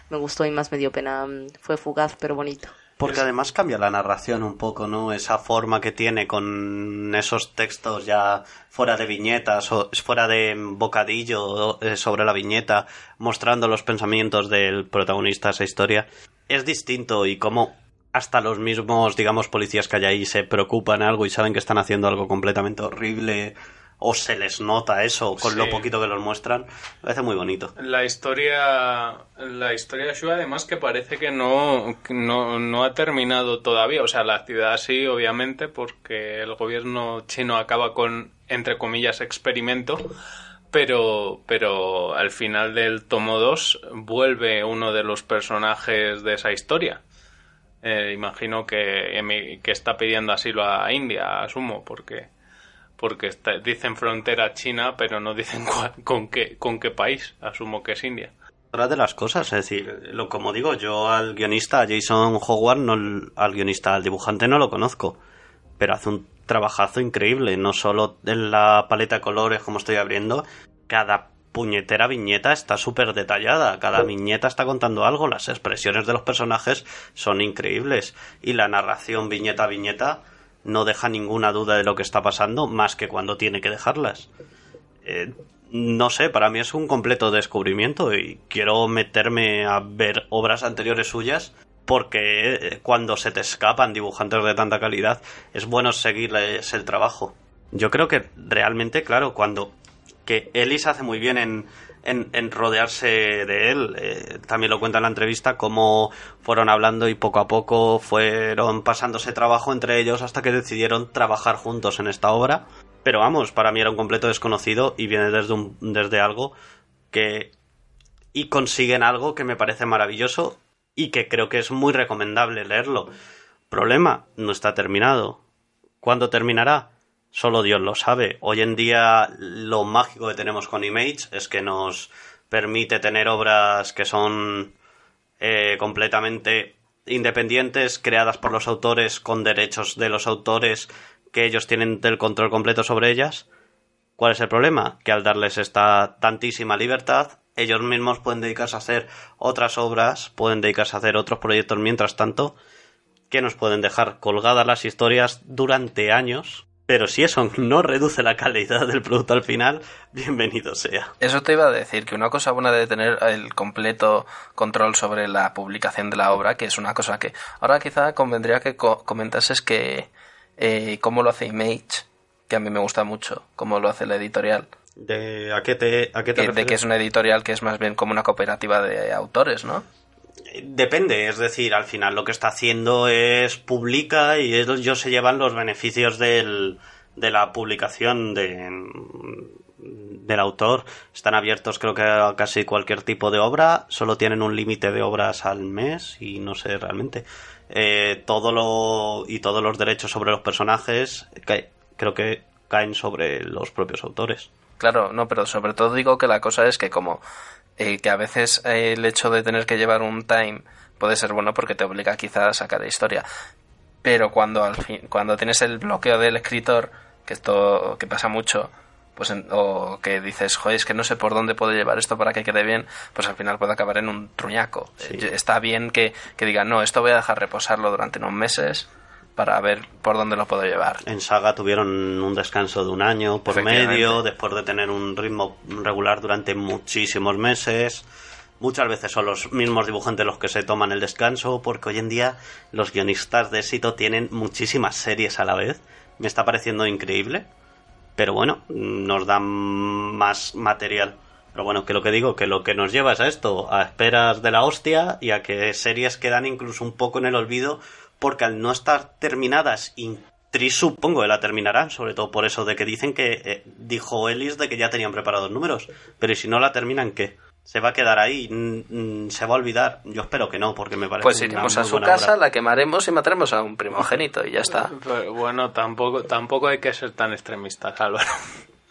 me gustó y más me dio pena. Fue fugaz pero bonito. Porque además cambia la narración un poco, ¿no? Esa forma que tiene con esos textos ya fuera de viñetas o fuera de bocadillo eh, sobre la viñeta, mostrando los pensamientos del protagonista de esa historia. Es distinto y como hasta los mismos, digamos, policías que hay ahí se preocupan algo y saben que están haciendo algo completamente horrible o se les nota eso con lo poquito que los muestran, me parece muy bonito. La historia, la historia de Shu además que parece que no, no, no ha terminado todavía. O sea, la ciudad sí, obviamente, porque el gobierno chino acaba con, entre comillas, experimento. Pero, pero al final del tomo 2 vuelve uno de los personajes de esa historia. Eh, imagino que, que está pidiendo asilo a India, asumo, porque porque está- dicen frontera china, pero no dicen cuál- con qué con qué país. Asumo que es India. Otra de las cosas, es decir, lo como digo, yo al guionista, Jason Howard, no, al guionista, al dibujante no lo conozco, pero hace un trabajazo increíble, no solo en la paleta de colores como estoy abriendo, cada puñetera viñeta está súper detallada, cada viñeta está contando algo, las expresiones de los personajes son increíbles y la narración viñeta a viñeta no deja ninguna duda de lo que está pasando, más que cuando tiene que dejarlas. Eh, no sé, para mí es un completo descubrimiento y quiero meterme a ver obras anteriores suyas porque eh, cuando se te escapan dibujantes de tanta calidad es bueno seguirles el trabajo. Yo creo que realmente, claro, cuando que Ellis hace muy bien en, en, rodearse de él. eh, también lo cuenta en la entrevista cómo fueron hablando y poco a poco fueron pasándose trabajo entre ellos hasta que decidieron trabajar juntos en esta obra. Pero vamos, para mí era un completo desconocido y viene desde, un, desde algo que... y consiguen algo que me parece maravilloso y que creo que es muy recomendable leerlo. Problema, no está terminado. ¿Cuándo terminará? Solo Dios lo sabe. Hoy en día lo mágico que tenemos con Image es que nos permite tener obras que son eh, completamente independientes, creadas por los autores, con derechos de los autores, que ellos tienen el control completo sobre ellas. ¿Cuál es el problema? Que al darles esta tantísima libertad, ellos mismos pueden dedicarse a hacer otras obras, pueden dedicarse a hacer otros proyectos mientras tanto, que nos pueden dejar colgadas las historias durante años. Pero si eso no reduce la calidad del producto al final, bienvenido sea. Eso te iba a decir, que una cosa buena de tener el completo control sobre la publicación de la obra, que es una cosa que ahora quizá convendría que co- comentases que eh, cómo lo hace Image, que a mí me gusta mucho, cómo lo hace la editorial, ¿De, ¿A qué te, a qué te que- de que es una editorial que es más bien como una cooperativa de autores, ¿no? Depende, es decir, al final lo que está haciendo es publica y ellos se llevan los beneficios del, de la publicación de, del autor. Están abiertos creo que a casi cualquier tipo de obra, solo tienen un límite de obras al mes y no sé realmente. Eh, todo lo y todos los derechos sobre los personajes creo que caen sobre los propios autores. Claro, no, pero sobre todo digo que la cosa es que como eh, que a veces eh, el hecho de tener que llevar un time puede ser bueno porque te obliga quizá a sacar historia. Pero cuando al fin, cuando tienes el bloqueo del escritor, que esto que pasa mucho, pues en- o que dices, joder, es que no sé por dónde puedo llevar esto para que quede bien, pues al final puede acabar en un truñaco. Sí. Está bien que, que digan, no, esto voy a dejar reposarlo durante unos meses para ver por dónde lo puedo llevar. En Saga tuvieron un descanso de un año por medio, después de tener un ritmo regular durante muchísimos meses. Muchas veces son los mismos dibujantes los que se toman el descanso, porque hoy en día los guionistas de éxito tienen muchísimas series a la vez. Me está pareciendo increíble, pero bueno, nos dan más material. Pero bueno, que lo que digo, que lo que nos lleva es a esto, a esperas de la hostia y a que series quedan incluso un poco en el olvido, porque al no estar terminadas, y Tris supongo que la terminarán, sobre todo por eso de que dicen que eh, dijo Ellis de que ya tenían preparados números, pero ¿y si no la terminan qué? ¿Se va a quedar ahí? Mm, ¿Se va a olvidar? Yo espero que no, porque me parece Pues iremos a su casa, obra. la quemaremos y mataremos a un primogénito y ya está. Pero bueno, tampoco, tampoco hay que ser tan extremistas, Álvaro.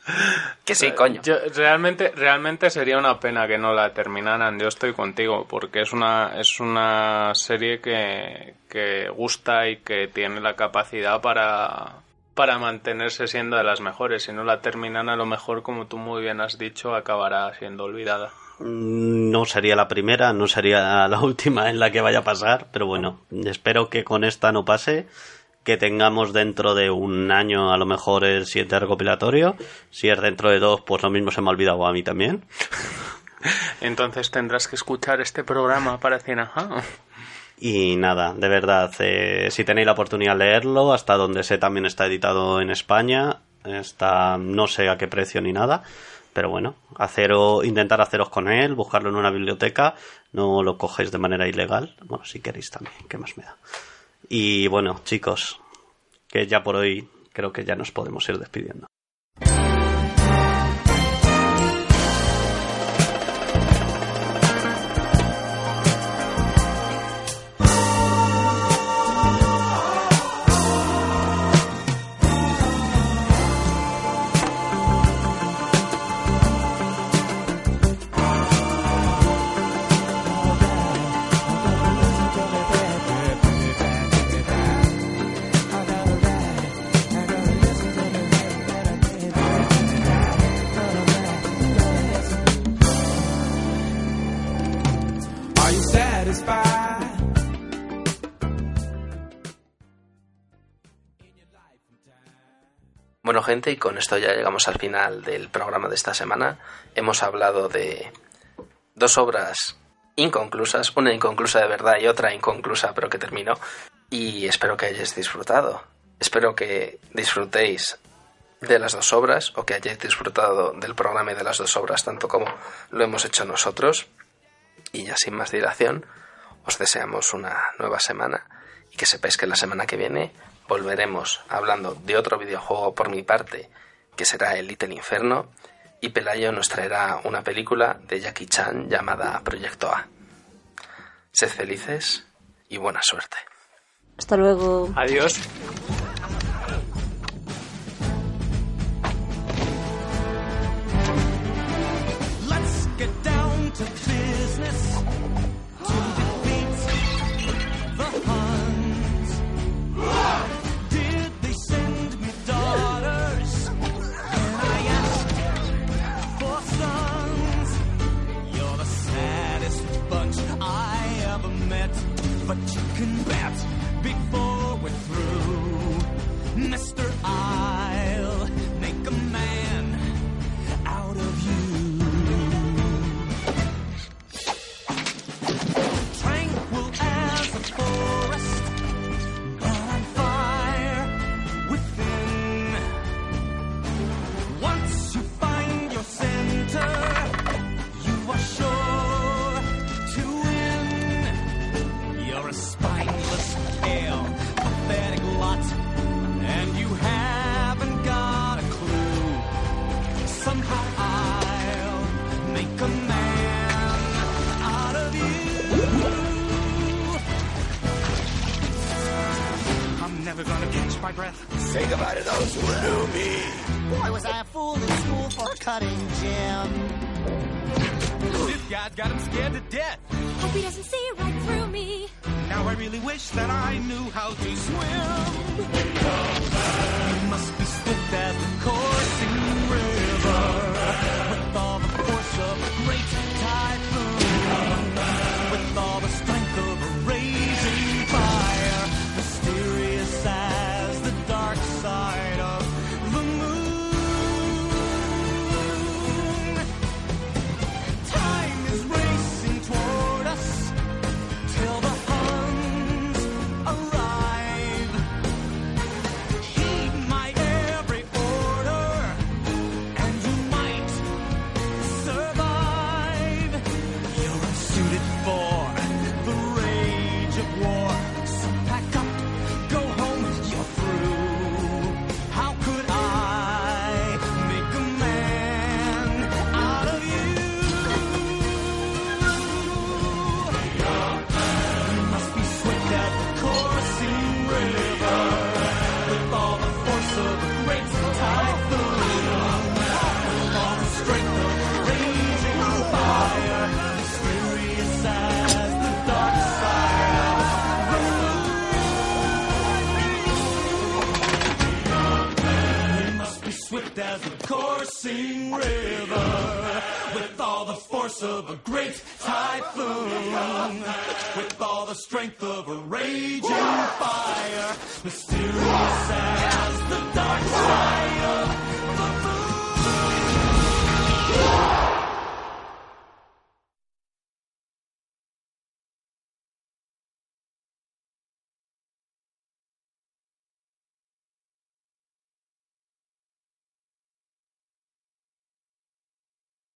Que sí, coño. Yo- realmente, realmente sería una pena que no la terminaran. Yo estoy contigo, porque es una, es una serie que, que gusta y que tiene la capacidad para, para mantenerse siendo de las mejores. Si no la terminan, a lo mejor, como tú muy bien has dicho, acabará siendo olvidada. Mm, No sería la primera, no sería la última en la que vaya a pasar, pero bueno, espero que con esta no pase, que tengamos dentro de un año a lo mejor el siguiente recopilatorio, si es dentro de dos, pues lo mismo se me ha olvidado a mí también. Entonces tendrás que escuchar este programa para decir, ajá. Y nada, de verdad, eh, si tenéis la oportunidad de leerlo, hasta donde sé también está editado en España, está, no sé a qué precio ni nada, pero bueno, haceros, intentar haceros con él, buscarlo en una biblioteca, no lo cogéis de manera ilegal, bueno, si queréis también, ¿qué más me da? Y bueno, chicos, que ya por hoy creo que ya nos podemos ir despidiendo. Y con esto ya llegamos al final del programa de esta semana. Hemos hablado de dos obras inconclusas, una inconclusa de verdad y otra inconclusa pero que terminó. Y espero que hayáis disfrutado. Espero que disfrutéis de las dos obras o que hayáis disfrutado del programa y de las dos obras tanto como lo hemos hecho nosotros. Y ya sin más dilación, os deseamos una nueva semana y que sepáis que la semana que viene volveremos hablando de otro videojuego por mi parte, que será el Little Inferno, y Pelayo nos traerá una película de Jackie Chan llamada Proyecto A. Sed felices y buena suerte. Hasta luego. Adiós.